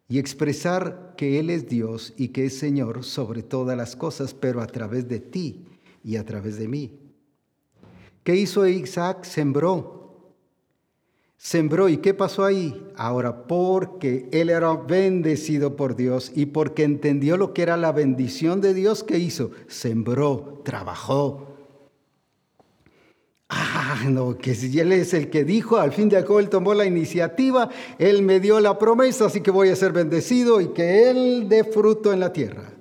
Speaker 1: y expresar que Él es Dios y que es Señor sobre todas las cosas, pero a través de ti y a través de mí. ¿Qué hizo Isaac? Sembró. Sembró. ¿Y qué pasó ahí? Ahora, porque él era bendecido por Dios y porque entendió lo que era la bendición de Dios, ¿qué hizo? Sembró, trabajó. Ah, no, que si él es el que dijo, al fin de cabo él tomó la iniciativa, él me dio la promesa, así que voy a ser bendecido y que él dé fruto en la tierra.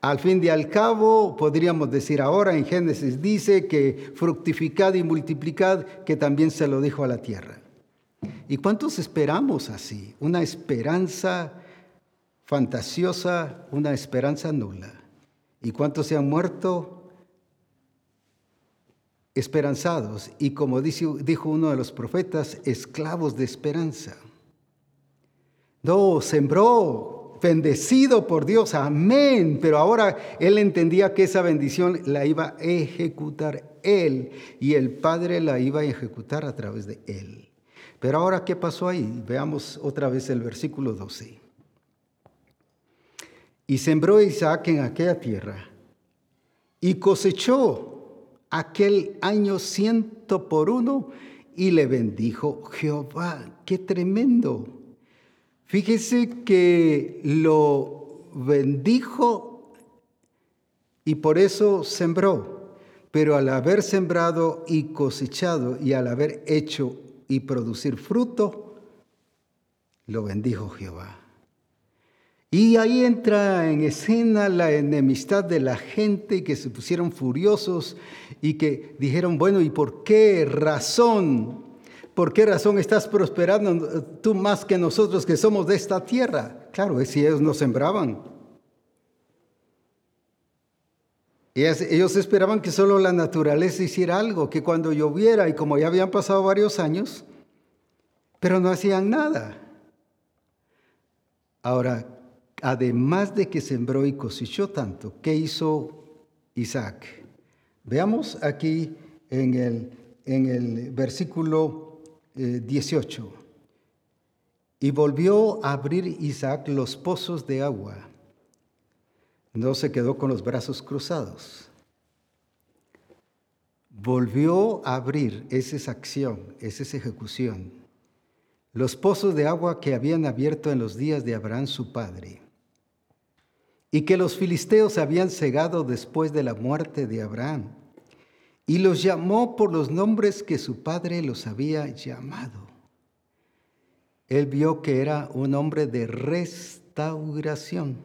Speaker 1: Al fin de al cabo, podríamos decir ahora en Génesis dice que fructificad y multiplicad, que también se lo dijo a la tierra. ¿Y cuántos esperamos así? Una esperanza fantasiosa, una esperanza nula. ¿Y cuántos se han muerto esperanzados? Y como dijo uno de los profetas, esclavos de esperanza. No, sembró bendecido por Dios, amén. Pero ahora él entendía que esa bendición la iba a ejecutar él y el Padre la iba a ejecutar a través de él. Pero ahora, ¿qué pasó ahí? Veamos otra vez el versículo 12. Y sembró Isaac en aquella tierra y cosechó aquel año ciento por uno y le bendijo Jehová. ¡Qué tremendo! Fíjese que lo bendijo y por eso sembró, pero al haber sembrado y cosechado y al haber hecho y producir fruto, lo bendijo Jehová. Y ahí entra en escena la enemistad de la gente que se pusieron furiosos y que dijeron, bueno, ¿y por qué razón ¿Por qué razón estás prosperando tú más que nosotros que somos de esta tierra? Claro, es si ellos no sembraban. Ellos esperaban que solo la naturaleza hiciera algo, que cuando lloviera, y como ya habían pasado varios años, pero no hacían nada. Ahora, además de que sembró y cosechó tanto, ¿qué hizo Isaac? Veamos aquí en el, en el versículo 18. Eh, y volvió a abrir Isaac los pozos de agua. No se quedó con los brazos cruzados. Volvió a abrir, esa es acción, esa es ejecución los pozos de agua que habían abierto en los días de Abraham su padre, y que los filisteos habían cegado después de la muerte de Abraham, y los llamó por los nombres que su padre los había llamado. Él vio que era un hombre de restauración,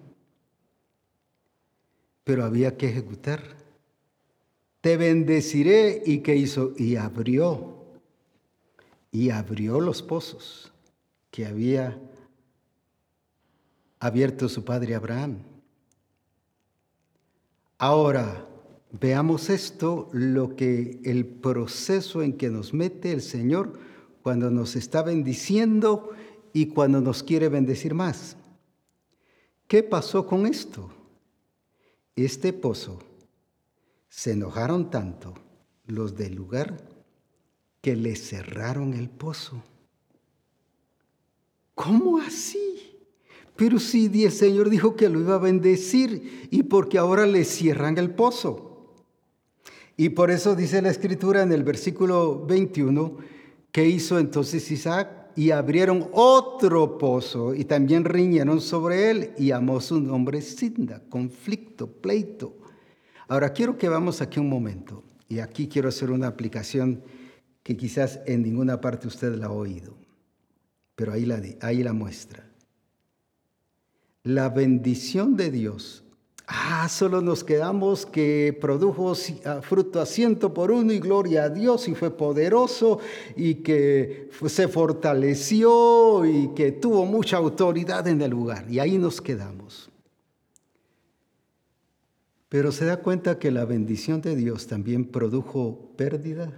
Speaker 1: pero había que ejecutar. Te bendeciré y que hizo y abrió y abrió los pozos que había abierto su padre Abraham. Ahora, veamos esto, lo que el proceso en que nos mete el Señor cuando nos está bendiciendo y cuando nos quiere bendecir más. ¿Qué pasó con esto? Este pozo se enojaron tanto los del lugar que le cerraron el pozo. ¿Cómo así? Pero si el Señor dijo que lo iba a bendecir y porque ahora le cierran el pozo. Y por eso dice la escritura en el versículo 21 que hizo entonces Isaac y abrieron otro pozo y también riñeron sobre él y amó su nombre Sinda, conflicto, pleito. Ahora quiero que vamos aquí un momento y aquí quiero hacer una aplicación que quizás en ninguna parte usted la ha oído, pero ahí la, ahí la muestra. La bendición de Dios. Ah, solo nos quedamos que produjo fruto a ciento por uno y gloria a Dios y fue poderoso y que se fortaleció y que tuvo mucha autoridad en el lugar. Y ahí nos quedamos. Pero se da cuenta que la bendición de Dios también produjo pérdida.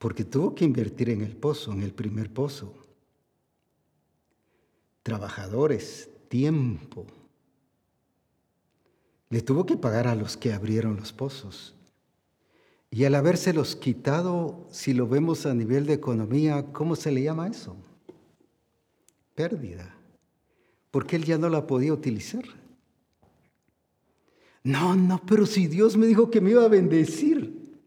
Speaker 1: porque tuvo que invertir en el pozo, en el primer pozo. Trabajadores, tiempo. Le tuvo que pagar a los que abrieron los pozos. Y al habérselos quitado, si lo vemos a nivel de economía, ¿cómo se le llama eso? Pérdida. Porque él ya no la podía utilizar. No, no, pero si Dios me dijo que me iba a bendecir.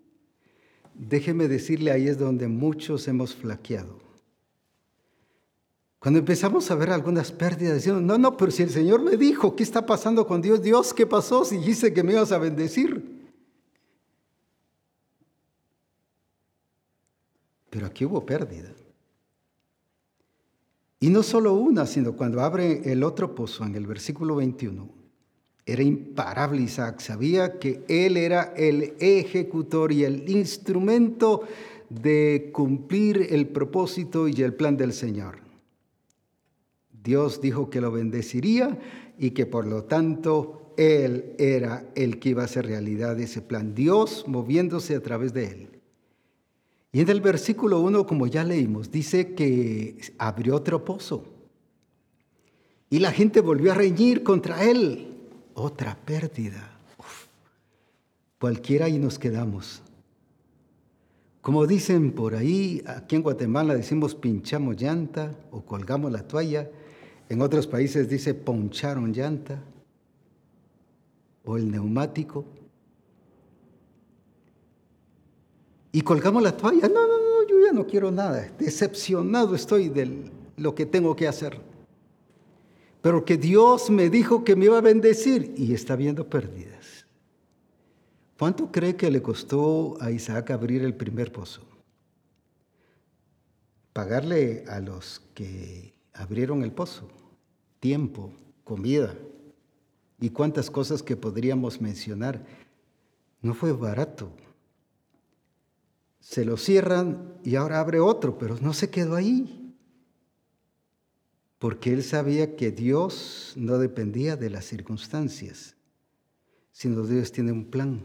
Speaker 1: Déjeme decirle, ahí es donde muchos hemos flaqueado. Cuando empezamos a ver algunas pérdidas, decimos, no, no, pero si el Señor me dijo, ¿qué está pasando con Dios? Dios, ¿qué pasó si dijiste que me ibas a bendecir? Pero aquí hubo pérdida. Y no solo una, sino cuando abre el otro pozo en el versículo 21, era imparable Isaac, sabía que él era el ejecutor y el instrumento de cumplir el propósito y el plan del Señor. Dios dijo que lo bendeciría y que por lo tanto él era el que iba a hacer realidad ese plan, Dios moviéndose a través de él. Y en el versículo 1, como ya leímos, dice que abrió otro pozo y la gente volvió a reñir contra él otra pérdida. Cualquiera y nos quedamos. Como dicen por ahí, aquí en Guatemala decimos pinchamos llanta o colgamos la toalla. En otros países dice poncharon llanta o el neumático. Y colgamos la toalla. No, no, no, yo ya no quiero nada. Decepcionado estoy de lo que tengo que hacer pero que Dios me dijo que me iba a bendecir y está viendo pérdidas. ¿Cuánto cree que le costó a Isaac abrir el primer pozo? Pagarle a los que abrieron el pozo tiempo, comida y cuántas cosas que podríamos mencionar. No fue barato. Se lo cierran y ahora abre otro, pero no se quedó ahí porque él sabía que Dios no dependía de las circunstancias, sino Dios tiene un plan.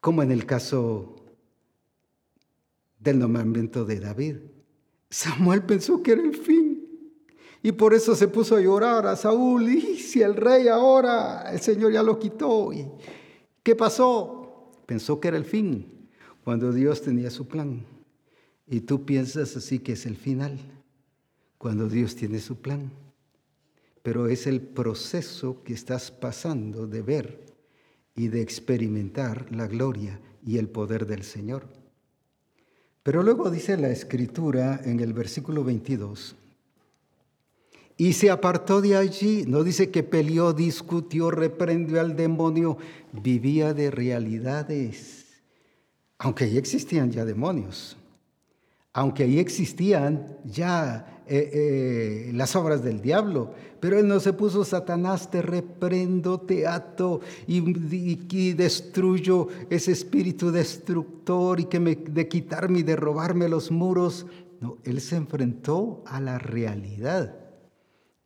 Speaker 1: Como en el caso del nombramiento de David. Samuel pensó que era el fin y por eso se puso a llorar a Saúl. Y si el rey ahora, el Señor ya lo quitó. ¿Y ¿Qué pasó? Pensó que era el fin, cuando Dios tenía su plan. Y tú piensas así que es el final cuando Dios tiene su plan. Pero es el proceso que estás pasando de ver y de experimentar la gloria y el poder del Señor. Pero luego dice la escritura en el versículo 22, y se apartó de allí, no dice que peleó, discutió, reprendió al demonio, vivía de realidades, aunque ya existían ya demonios aunque ahí existían ya eh, eh, las obras del diablo, pero él no se puso, Satanás, te reprendo, te ato y, destruyo ese espíritu destructor y que me, de quitarme y de robarme los muros. No, él se enfrentó a la realidad.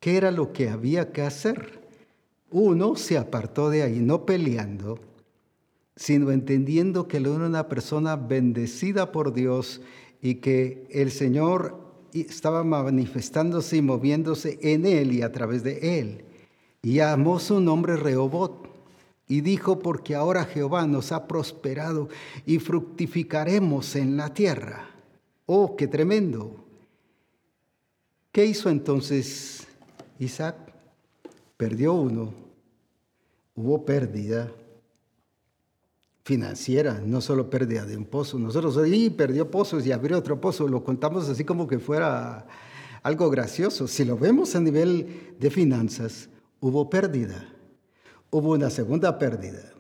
Speaker 1: ¿Qué era lo que había que hacer? Uno se apartó de ahí, no peleando, sino entendiendo que él era una persona bendecida por Dios y que el Señor estaba manifestándose y moviéndose en él y a través de él. Y llamó su nombre Rehobot y dijo, porque ahora Jehová nos ha prosperado y fructificaremos en la tierra. Oh, qué tremendo. ¿Qué hizo entonces Isaac? Perdió uno, hubo pérdida, financiera, no solo pérdida de un pozo. Nosotros ahí perdió pozos y abrió otro pozo, lo contamos así como que fuera algo gracioso. Si lo vemos a nivel de finanzas, hubo pérdida, hubo una segunda pérdida,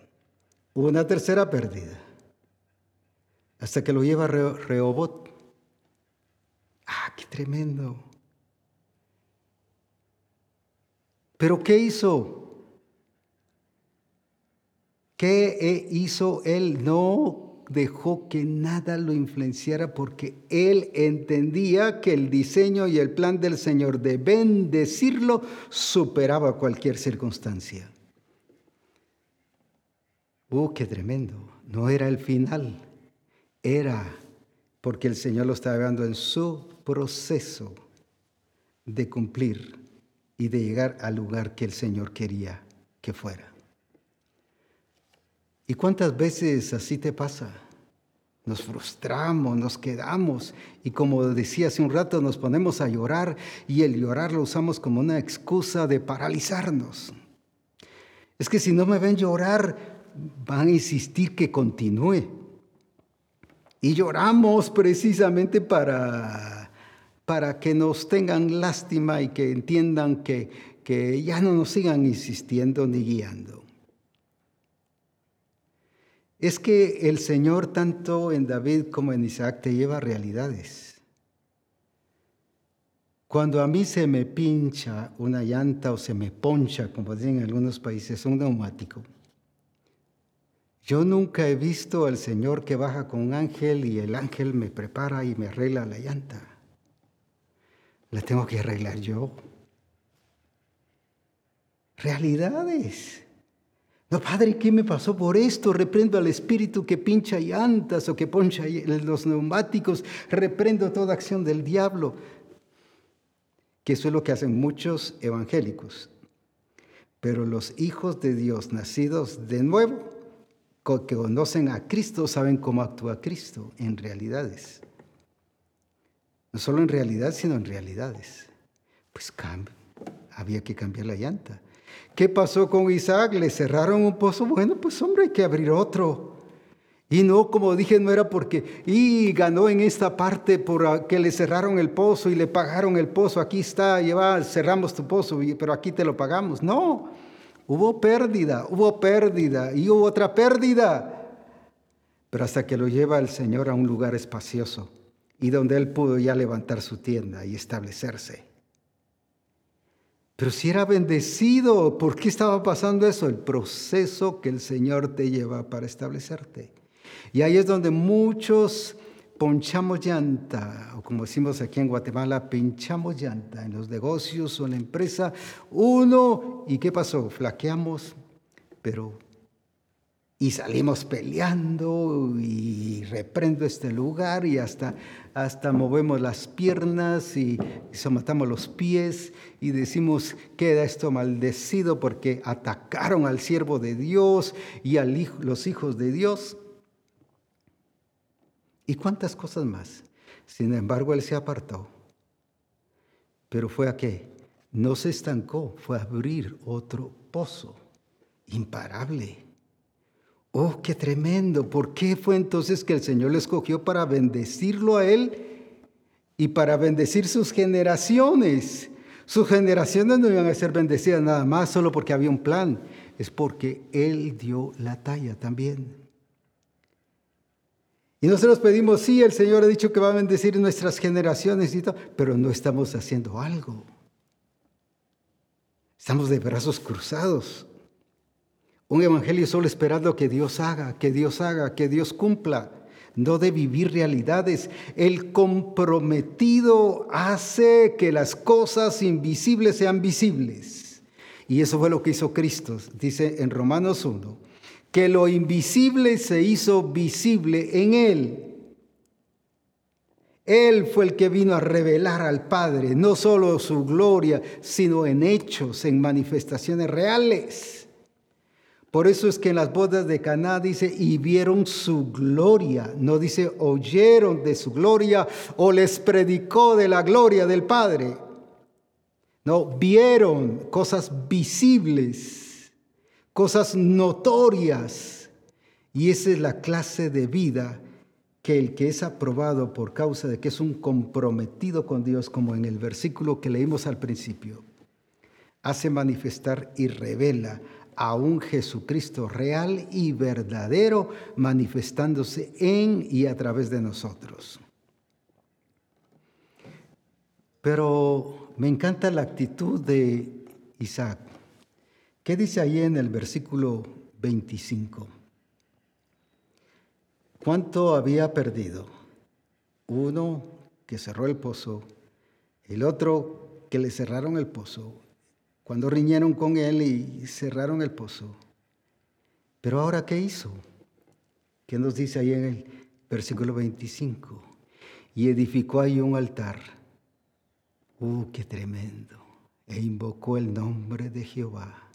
Speaker 1: hubo una tercera pérdida, hasta que lo lleva Rehobot. Ah, qué tremendo. Pero ¿qué hizo? ¿Qué hizo él? No dejó que nada lo influenciara porque él entendía que el diseño y el plan del Señor de bendecirlo superaba cualquier circunstancia. ¡Oh, qué tremendo! No era el final, era porque el Señor lo estaba llevando en su proceso de cumplir y de llegar al lugar que el Señor quería que fuera. ¿Y cuántas veces así te pasa? Nos frustramos, nos quedamos y como decía hace un rato, nos ponemos a llorar y el llorar lo usamos como una excusa de paralizarnos. Es que si no me ven llorar, van a insistir que continúe. Y lloramos precisamente para, para que nos tengan lástima y que entiendan que, que ya no nos sigan insistiendo ni guiando es que el Señor tanto en David como en Isaac te lleva realidades. Cuando a mí se me pincha una llanta o se me poncha, como dicen en algunos países, un neumático, yo nunca he visto al Señor que baja con un ángel y el ángel me prepara y me arregla la llanta. La tengo que arreglar yo. Realidades. No, Padre, ¿qué me pasó por esto? Reprendo al espíritu que pincha llantas o que poncha los neumáticos. Reprendo toda acción del diablo. Que eso es lo que hacen muchos evangélicos. Pero los hijos de Dios nacidos de nuevo, que conocen a Cristo, saben cómo actúa Cristo en realidades. No solo en realidad, sino en realidades. Pues había que cambiar la llanta ¿Qué pasó con Isaac? ¿Le cerraron un pozo? Bueno, pues hombre, hay que abrir otro. Y no, como dije, no era porque, y ganó en esta parte por que le cerraron el pozo y le pagaron el pozo. Aquí está, lleva, cerramos tu pozo, pero aquí te lo pagamos. No, hubo pérdida, hubo pérdida y hubo otra pérdida. Pero hasta que lo lleva el Señor a un lugar espacioso y donde él pudo ya levantar su tienda y establecerse. Pero si era bendecido, ¿por qué estaba pasando eso? El proceso que el Señor te lleva para establecerte. Y ahí es donde muchos ponchamos llanta, o como decimos aquí en Guatemala, pinchamos llanta en los negocios o en la empresa. Uno, ¿y qué pasó? Flaqueamos, pero y salimos peleando y reprendo este lugar y hasta, hasta movemos las piernas y, somatamos los pies y decimos, queda esto maldecido porque atacaron al siervo de Dios y a los hijos de Dios. ¿Y cuántas cosas más? Sin embargo, él se apartó. Pero fue a qué? No se estancó, fue a abrir otro pozo imparable Oh, qué tremendo. ¿Por qué fue entonces que el Señor le escogió para bendecirlo a él y para bendecir sus generaciones? Sus generaciones no iban a ser bendecidas nada más solo porque había un plan, es porque Él dio la talla también. Y nosotros pedimos, sí, el Señor ha dicho que va a bendecir nuestras generaciones pero no estamos haciendo algo. Estamos de brazos cruzados. Un evangelio solo esperando que Dios haga, que Dios haga, que Dios cumpla, no de vivir realidades. El comprometido hace que las cosas invisibles sean visibles. Y eso fue lo que hizo Cristo, dice en Romanos 1, que lo invisible se hizo visible en Él. Él fue el que vino a revelar al Padre, no solo su gloria, sino en hechos, en manifestaciones reales. Por eso es que en las bodas de Caná dice, y vieron su gloria. No dice, oyeron de su gloria o les predicó de la gloria del Padre. No, vieron cosas visibles, cosas notorias. Y esa es la clase de vida que el que es aprobado por causa de que es un comprometido con Dios, como en el versículo que leímos al principio, hace manifestar y revela a un Jesucristo real y verdadero manifestándose en y a través de nosotros. Pero me encanta la actitud de Isaac. ¿Qué dice ahí en el versículo 25? ¿Cuánto había perdido? Uno que cerró el pozo, el otro que le cerraron el pozo, cuando riñeron con él y cerraron el pozo. Pero ahora, ¿qué hizo? ¿Qué nos dice ahí en el versículo 25? Y edificó ahí un altar. ¡Uh, qué tremendo! E invocó el nombre de Jehová.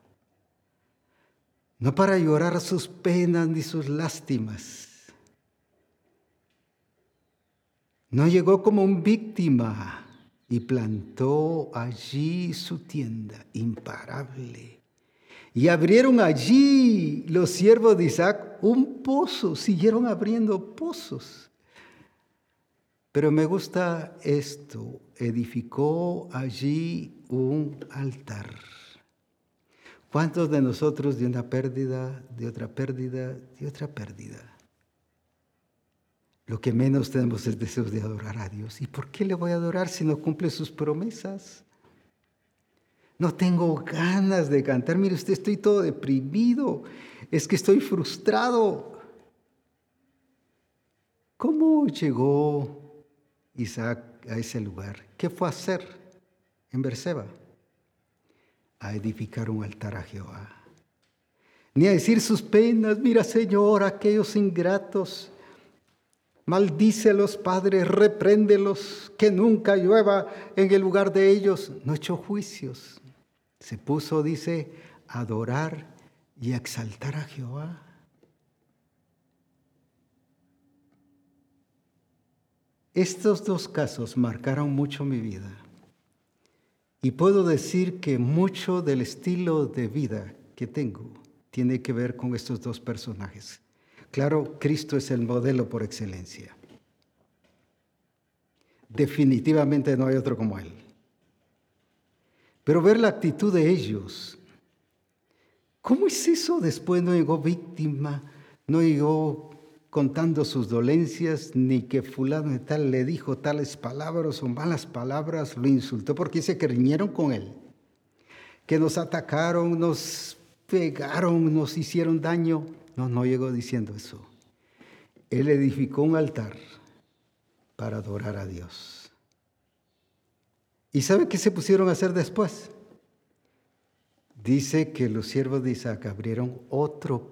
Speaker 1: No para llorar sus penas ni sus lástimas. No llegó como un víctima y plantó allí su tienda imparable. Y abrieron allí los siervos de Isaac un pozo, siguieron abriendo pozos. Pero me gusta esto, edificó allí un altar. ¿Cuántos de nosotros de una pérdida, de otra pérdida, de otra pérdida? Lo que menos tenemos es deseo de adorar a Dios. ¿Y por qué le voy a adorar si no cumple sus promesas? No tengo ganas de cantar. Mire usted, estoy todo deprimido. Es que estoy frustrado. ¿Cómo llegó Isaac a ese lugar? ¿Qué fue a hacer en Berseba? A edificar un altar a Jehová. Ni a decir sus penas, mira Señor, aquellos ingratos Maldícelos, Padre, repréndelos, que nunca llueva en el lugar de ellos. No echó juicios. Se puso, dice, a adorar y a exaltar a Jehová. Estos dos casos marcaron mucho mi vida. Y puedo decir que mucho del estilo de vida que tengo tiene que ver con estos dos personajes. Claro, Cristo es el modelo por excelencia. Definitivamente no hay otro como Él. Pero ver la actitud de ellos. ¿Cómo es eso? Después no llegó víctima, no llegó contando sus dolencias, ni que fulano tal le dijo tales palabras o malas palabras, lo insultó porque dice que riñeron con él, que nos atacaron, nos pegaron, nos hicieron daño. No, no llegó diciendo eso. Él edificó un altar para adorar a Dios. ¿Y sabe qué se pusieron a hacer después? Dice que los siervos de Isaac abrieron otro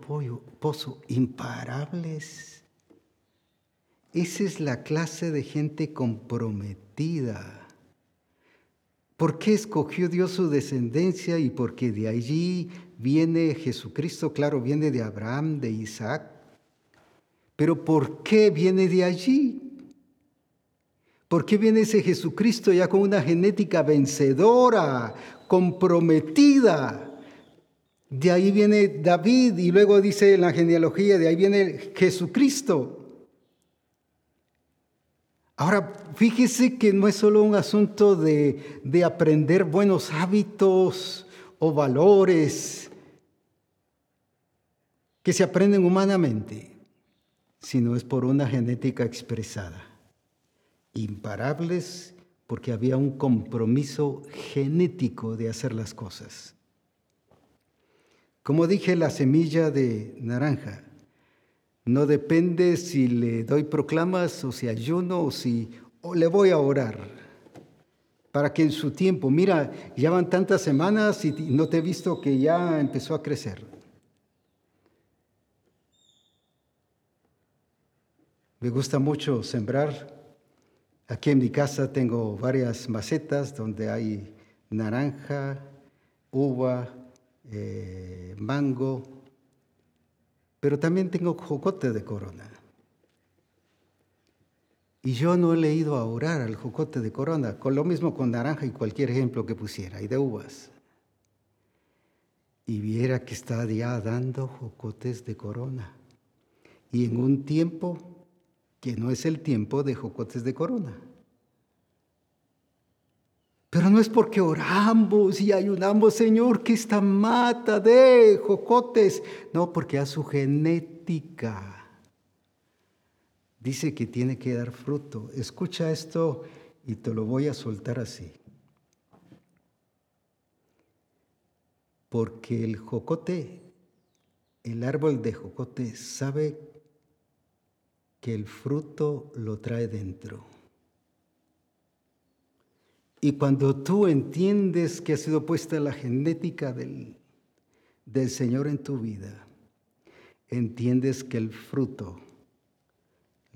Speaker 1: pozo, imparables. Esa es la clase de gente comprometida. ¿Por qué escogió Dios su descendencia? Y porque de allí viene Jesucristo, claro, viene de Abraham, de Isaac. Pero ¿por qué viene de allí? ¿Por qué viene ese Jesucristo ya con una genética vencedora, comprometida? De ahí viene David y luego dice en la genealogía, de ahí viene Jesucristo. Ahora, fíjese que no es solo un asunto de, de aprender buenos hábitos o valores que se aprenden humanamente, sino es por una genética expresada. Imparables porque había un compromiso genético de hacer las cosas. Como dije, la semilla de naranja no depende si le doy proclamas o si ayuno o si le voy a orar. Para que en su tiempo, mira, ya van tantas semanas y no te he visto que ya empezó a crecer. Me gusta mucho sembrar. Aquí en mi casa tengo varias macetas donde hay naranja, uva, eh, mango, pero también tengo jocote de corona. Y yo no he leído a orar al jocote de corona, con lo mismo con naranja y cualquier ejemplo que pusiera, y de uvas. Y viera que está ya dando jocotes de corona. Y en un tiempo que no es el tiempo de jocotes de corona. Pero no es porque oramos y ayunamos, Señor, que esta mata de jocotes. No, porque a su genética dice que tiene que dar fruto. Escucha esto y te lo voy a soltar así. Porque el jocote, el árbol de jocote, sabe que el fruto lo trae dentro. Y cuando tú entiendes que ha sido puesta la genética del, del Señor en tu vida, entiendes que el fruto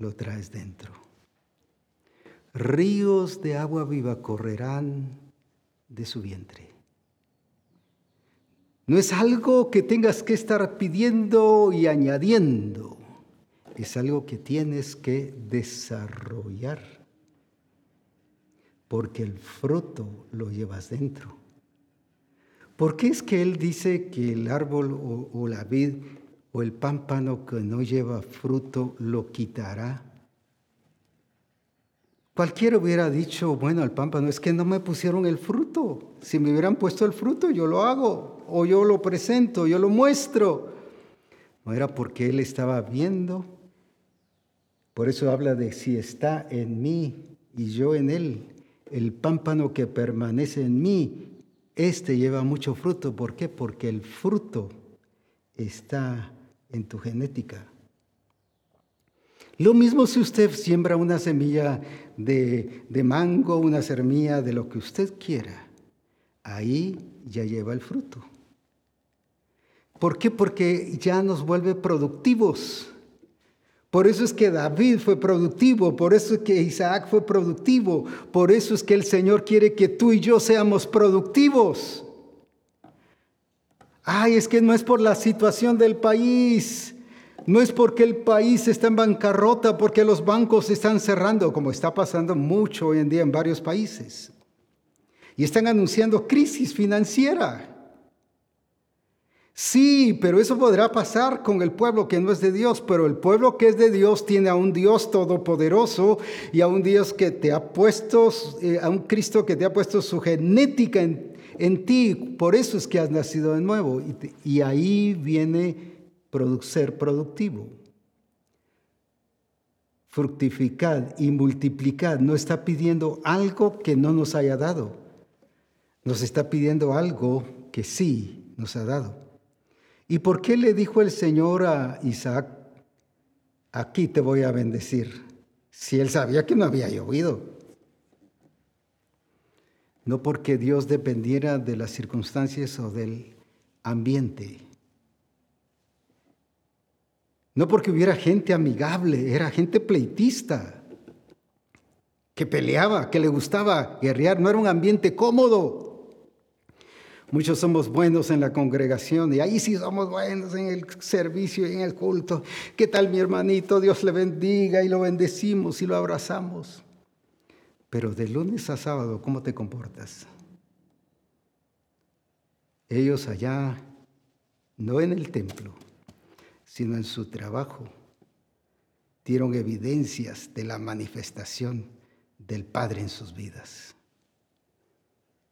Speaker 1: lo traes dentro. Ríos de agua viva correrán de su vientre. No es algo que tengas que estar pidiendo y añadiendo, es algo que tienes que desarrollar porque el fruto lo llevas dentro. ¿Por qué es que él dice que el árbol o, la vid o el pámpano que no lleva fruto lo quitará? Cualquiera hubiera dicho, bueno, el pámpano es que no me pusieron el fruto. Si me hubieran puesto el fruto, yo lo hago, o yo lo presento, yo lo muestro. No era porque él estaba viendo. Por eso habla de si está en mí y yo en él el pámpano que permanece en mí, este lleva mucho fruto. ¿Por qué? Porque el fruto está en tu genética. Lo mismo si usted siembra una semilla de, de, mango, una semilla de lo que usted quiera, ahí ya lleva el fruto. ¿Por qué? Porque ya nos vuelve productivos. Por eso es que David fue productivo, por eso es que Isaac fue productivo, por eso es que el Señor quiere que tú y yo seamos productivos. Ay, es que no es por la situación del país, no es porque el país está en bancarrota, porque los bancos están cerrando, como está pasando mucho hoy en día en varios países. Y están anunciando crisis financiera. Sí, pero eso podrá pasar con el pueblo que no es de Dios, pero el pueblo que es de Dios tiene a un Dios todopoderoso y a un Dios que te ha puesto, eh, a un Cristo que te ha puesto su genética en, ti. Por eso es que has nacido de nuevo. Y, ahí viene ser productivo. Fructificad y multiplicad. No está pidiendo algo que no nos haya dado. Nos está pidiendo algo que sí nos ha dado. ¿Y por qué le dijo el Señor a Isaac, aquí te voy a bendecir? si él sabía que no había llovido. No porque Dios dependiera de las circunstancias o del ambiente. No porque hubiera gente amigable, era gente pleitista, que peleaba, que le gustaba guerrear, no era un ambiente cómodo. Muchos somos buenos en la congregación y ahí sí somos buenos en el servicio y en el culto. ¿Qué tal mi hermanito? Dios le bendiga y lo bendecimos y lo abrazamos. Pero de lunes a sábado, ¿cómo te comportas? Ellos allá, no en el templo, sino en su trabajo, dieron evidencias de la manifestación del Padre en sus vidas,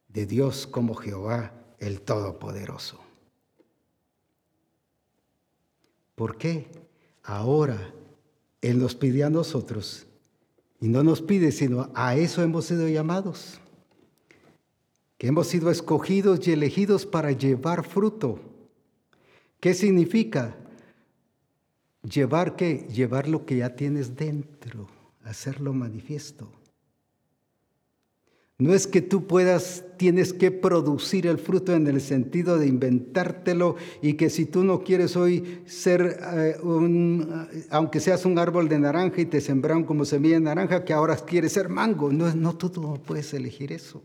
Speaker 1: de Dios como Jehová el Todopoderoso. ¿Por qué? Ahora Él nos pide a nosotros, y no nos pide, sino a eso hemos sido llamados, que hemos sido escogidos y elegidos para llevar fruto. ¿Qué significa? Llevar qué? Llevar lo que ya tienes dentro, hacerlo manifiesto. No es que tú puedas, tienes que producir el fruto en el sentido de inventártelo y que si tú no quieres hoy ser eh, un, aunque seas un árbol de naranja y te sembraron como semilla de naranja, que ahora quieres ser mango. No, no tú no puedes elegir eso.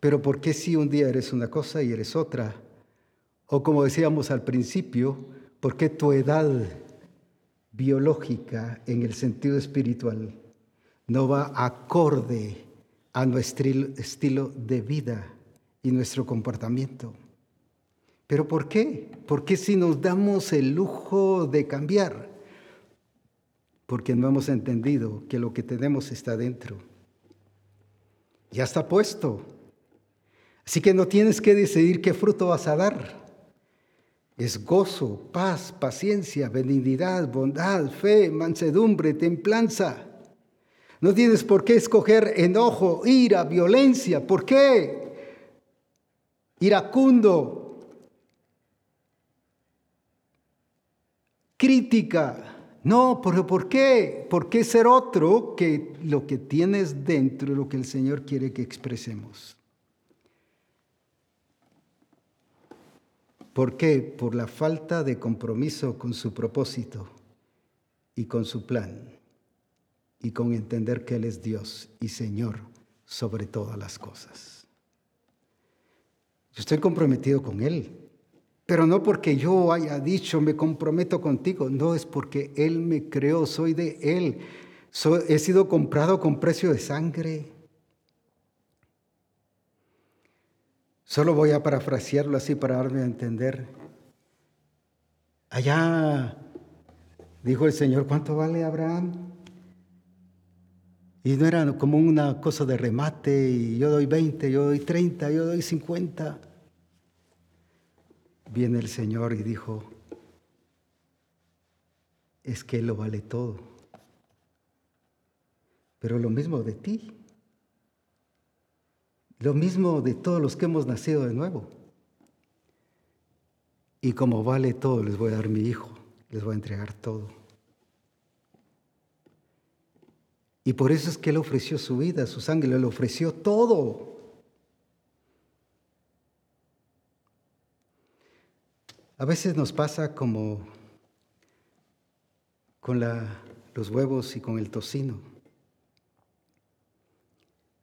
Speaker 1: Pero ¿por qué si un día eres una cosa y eres otra? O como decíamos al principio, ¿por qué tu edad biológica en el sentido espiritual? No va acorde a nuestro estilo de vida y nuestro comportamiento. ¿Pero por qué? ¿Por qué si nos damos el lujo de cambiar? Porque no hemos entendido que lo que tenemos está dentro. Ya está puesto. Así que no tienes que decidir qué fruto vas a dar. Es gozo, paz, paciencia, benignidad, bondad, fe, mansedumbre, templanza. No tienes por qué escoger enojo, ira, violencia. ¿Por qué? Iracundo, crítica. No, pero ¿por qué? ¿Por qué ser otro que lo que tienes dentro, lo que el Señor quiere que expresemos? ¿Por qué? Por la falta de compromiso con su propósito y con su plan y con entender que Él es Dios y Señor sobre todas las cosas. Yo estoy comprometido con Él, pero no porque yo haya dicho me comprometo contigo, no es porque Él me creó, soy de Él, he sido comprado con precio de sangre. Solo voy a parafrasearlo así para darme a entender. Allá dijo el Señor, ¿cuánto vale Abraham? Y no era como una cosa de remate y yo doy 20, yo doy 30, yo doy 50. Viene el Señor y dijo, es que Él lo vale todo. Pero lo mismo de ti. Lo mismo de todos los que hemos nacido de nuevo. Y como vale todo, les voy a dar mi hijo, les voy a entregar todo. Y por eso es que Él ofreció su vida, su sangre, Él ofreció todo. A veces nos pasa como con los huevos y con el tocino.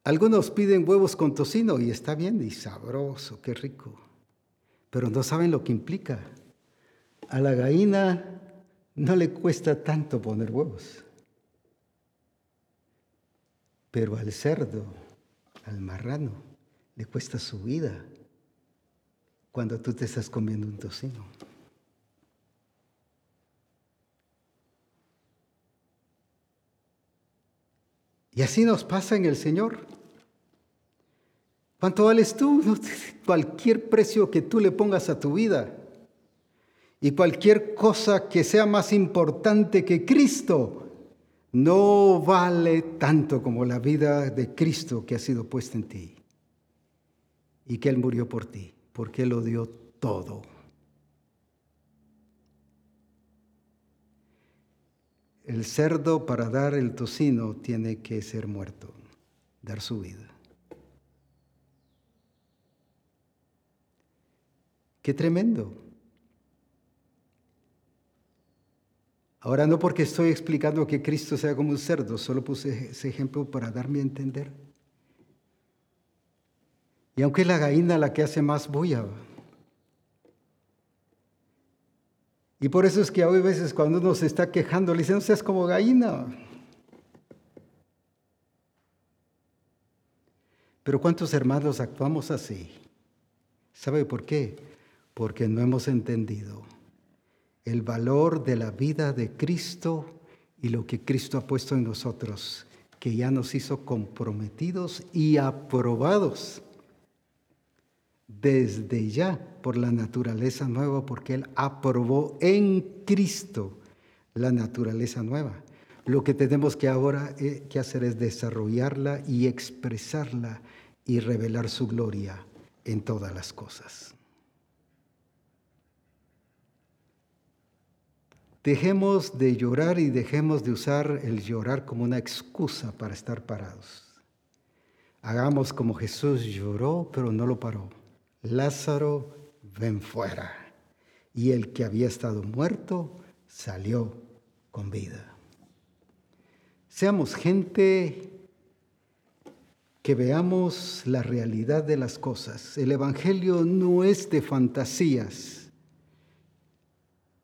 Speaker 1: Algunos piden huevos con tocino y está bien y sabroso, qué rico, pero no saben lo que implica. A la gallina no le cuesta tanto poner huevos. Pero al cerdo, al marrano, le cuesta su vida cuando tú te estás comiendo un tocino. Y así nos pasa en el Señor. ¿Cuánto vales tú? Cualquier precio que tú le pongas a tu vida y cualquier cosa que sea más importante que Cristo no vale tanto como la vida de Cristo que ha sido puesta en ti y que Él murió por ti, porque Él lo dio todo. El cerdo para dar el tocino tiene que ser muerto, dar su vida. Qué tremendo. Ahora no porque estoy explicando que Cristo sea como un cerdo, solo puse ese ejemplo para darme a entender. Y aunque es la gallina la que hace más bulla, Y por eso es que hoy veces cuando uno se está quejando, le dicen, no seas como gallina. Pero ¿cuántos hermanos actuamos así? ¿Sabe por qué? Porque no hemos entendido el valor de la vida de Cristo y lo que Cristo ha puesto en nosotros, que ya nos hizo comprometidos y aprobados desde ya por la naturaleza nueva, porque Él aprobó en Cristo la naturaleza nueva. Lo que tenemos que ahora eh, que hacer es desarrollarla y expresarla y revelar su gloria en todas las cosas. Dejemos de llorar y dejemos de usar el llorar como una excusa para estar parados. Hagamos como Jesús lloró, pero no lo paró. Lázaro, ven fuera. Y el que había estado muerto salió con vida. Seamos gente que veamos la realidad de las cosas. El Evangelio no es de fantasías,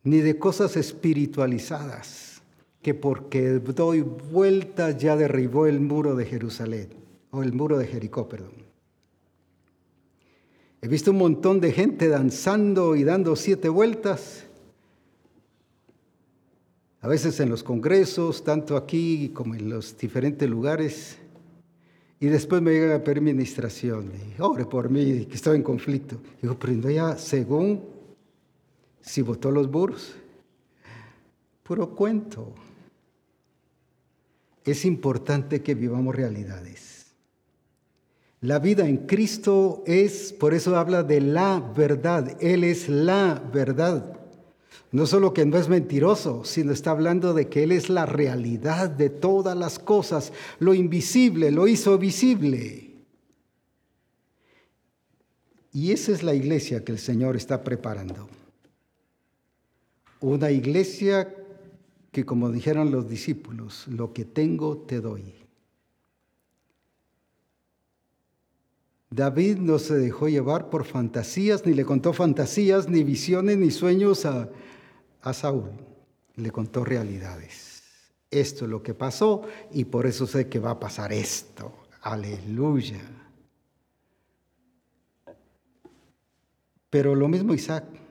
Speaker 1: ni de cosas espiritualizadas, que porque doy vuelta ya derribó el muro de Jerusalén, o el muro de Jericó, perdón. He visto un montón de gente danzando y dando siete vueltas. A veces en los congresos, tanto aquí como en los diferentes lugares. Y después me llega a pedir ministración. Y, Ore por mí, que estoy en conflicto. Digo, pero ya según si votó los burros. Puro cuento. Es importante que vivamos realidades. La vida en Cristo es, por eso habla de la verdad. Él es la verdad. No solo que no es mentiroso, sino está hablando de que Él es la realidad de todas las cosas. Lo invisible lo hizo visible. Y esa es la iglesia que el Señor está preparando. Una iglesia que, como dijeron los discípulos, lo que tengo te doy. David no se dejó llevar por fantasías, ni le contó fantasías, ni visiones, ni sueños a, Saúl. Le contó realidades. Esto es lo que pasó y por eso sé que va a pasar esto. Aleluya. Pero lo mismo Isaac.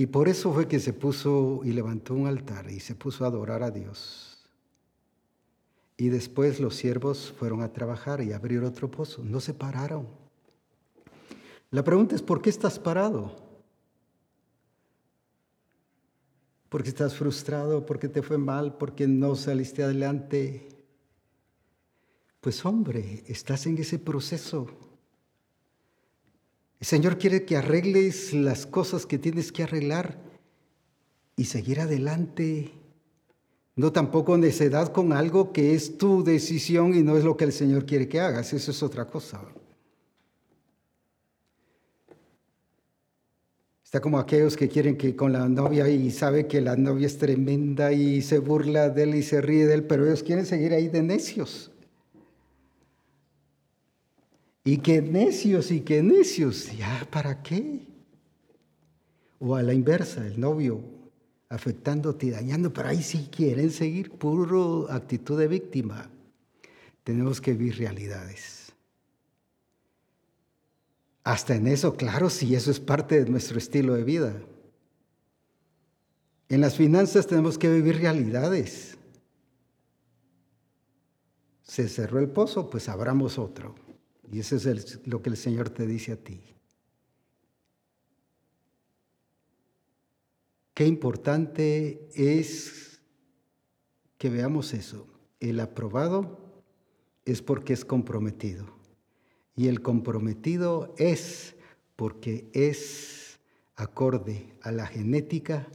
Speaker 1: Y por eso fue que se puso y levantó un altar y se puso a adorar a Dios. Y después los siervos fueron a trabajar y abrir otro pozo. No se pararon. La pregunta es, ¿por qué estás parado? ¿Porque estás frustrado? ¿Porque te fue mal? ¿Porque no saliste adelante? Pues hombre, estás en ese proceso. El Señor quiere que arregles las cosas que tienes que arreglar y seguir adelante. No tampoco necedad con algo que es tu decisión y no es lo que el Señor quiere que hagas. Eso es otra cosa. Está como aquellos que quieren que con la novia y sabe que la novia es tremenda y se burla de él y se ríe de él, pero ellos quieren seguir ahí de necios. Y que necios y que necios, ya, ¿para qué? O a la inversa, el novio afectándote y dañando, pero ahí sí quieren seguir puro actitud de víctima. Tenemos que vivir realidades. Hasta en eso, claro, si eso es parte de nuestro estilo de vida. En las finanzas tenemos que vivir realidades. Se cerró el pozo, pues abramos otro. Y eso es lo que el Señor te dice a ti. Qué importante es que veamos eso. El aprobado es porque es comprometido. Y el comprometido es porque es acorde a la genética,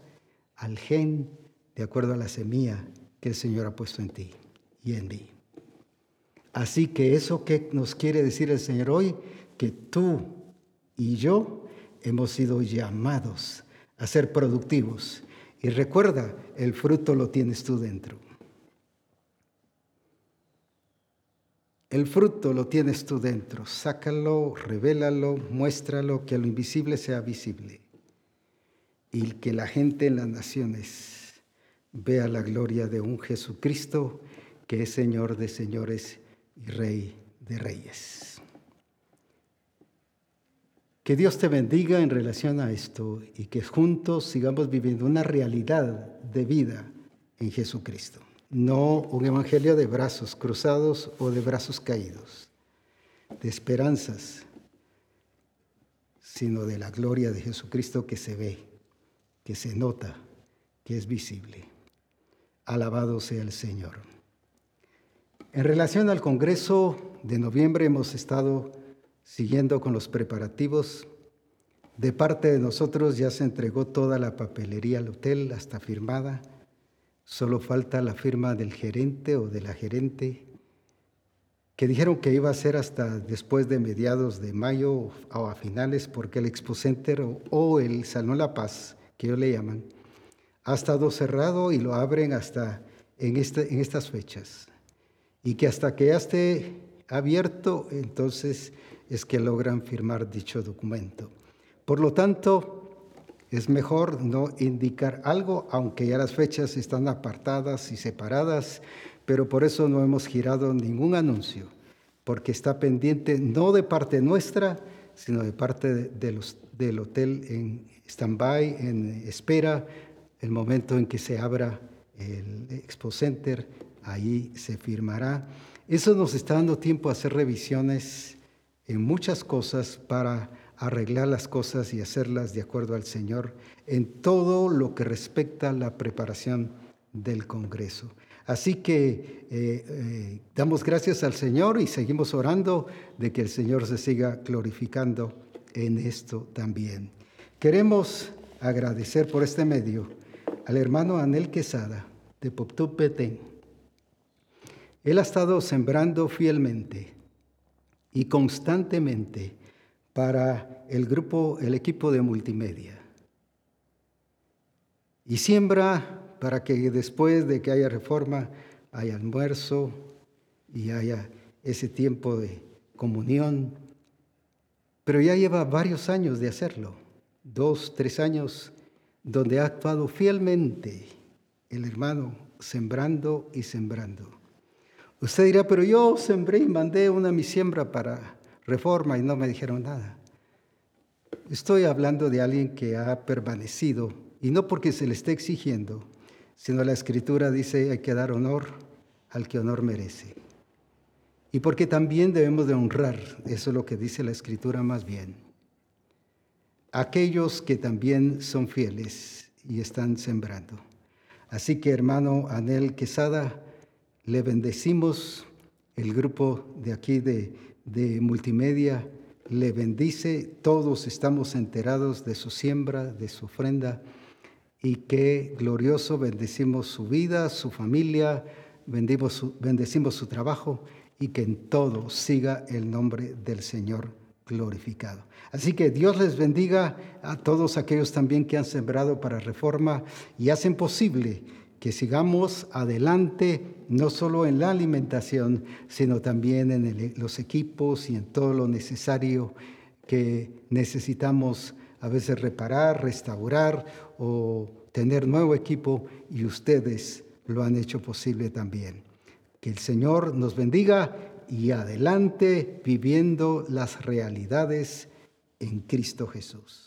Speaker 1: al gen de acuerdo a la semilla que el Señor ha puesto en ti y en mí. Así que eso que nos quiere decir el Señor hoy, que tú y yo hemos sido llamados a ser productivos. Y recuerda, el fruto lo tienes tú dentro. El fruto lo tienes tú dentro. Sácalo, revélalo, muéstralo, que lo invisible sea visible. Y que la gente en las naciones vea la gloria de un Jesucristo que es Señor de señores y Rey de reyes. Que Dios te bendiga en relación a esto y que juntos sigamos viviendo una realidad de vida en Jesucristo no un evangelio de brazos cruzados o de brazos caídos, de esperanzas, sino de la gloria de Jesucristo que se ve, que se nota, que es visible. Alabado sea el Señor. En relación al Congreso de noviembre hemos estado siguiendo con los preparativos. De parte de nosotros ya se entregó toda la papelería al hotel, hasta firmada Solo falta la firma del gerente o de la gerente, que dijeron que iba a ser hasta después de mediados de mayo o a finales, porque el Expo Center o, el Salón La Paz, que ellos le llaman, ha estado cerrado y lo abren hasta en, este, en estas fechas. Y que hasta que ya esté abierto, entonces es que logran firmar dicho documento. Por lo tanto, es mejor no indicar algo, aunque ya las fechas están apartadas y separadas, pero por eso no hemos girado ningún anuncio, porque está pendiente no de parte nuestra, sino de parte del hotel en stand-by, en espera, el momento en que se abra el Expo Center, ahí se firmará. Eso nos está dando tiempo a hacer revisiones en muchas cosas para arreglar las cosas y hacerlas de acuerdo al Señor en todo lo que respecta a la preparación del Congreso. Así que eh, eh, damos gracias al Señor y seguimos orando de que el Señor se siga glorificando en esto también. Queremos agradecer por este medio al hermano Anel Quesada de Poptú Petén. Él ha estado sembrando fielmente y constantemente para el grupo, el equipo de multimedia. Y siembra para que después de que haya reforma haya almuerzo y haya ese tiempo de comunión. Pero ya lleva varios años de hacerlo, dos, tres años, donde ha actuado fielmente el hermano, sembrando y sembrando. Usted dirá, pero yo sembré y mandé una mi siembra para reforma y no me dijeron nada. Estoy hablando de alguien que ha permanecido, y no porque se le esté exigiendo, sino la escritura dice hay que dar honor al que honor merece. Y porque también debemos de honrar, eso es lo que dice la escritura más bien, aquellos que también son fieles y están sembrando. Así que hermano Anel Quesada, le bendecimos el grupo de aquí de de multimedia le bendice. Todos estamos enterados de su siembra, de su ofrenda. Y qué glorioso bendecimos su vida, su familia, su, bendecimos su trabajo y que en todo siga el nombre del Señor glorificado. Así que Dios les bendiga a todos aquellos también que han sembrado para reforma y hacen posible que sigamos adelante, no solo en la alimentación, sino también en los equipos y en todo lo necesario que necesitamos a veces reparar, restaurar o tener nuevo equipo y ustedes lo han hecho posible también. Que el Señor nos bendiga y adelante viviendo las realidades en Cristo Jesús.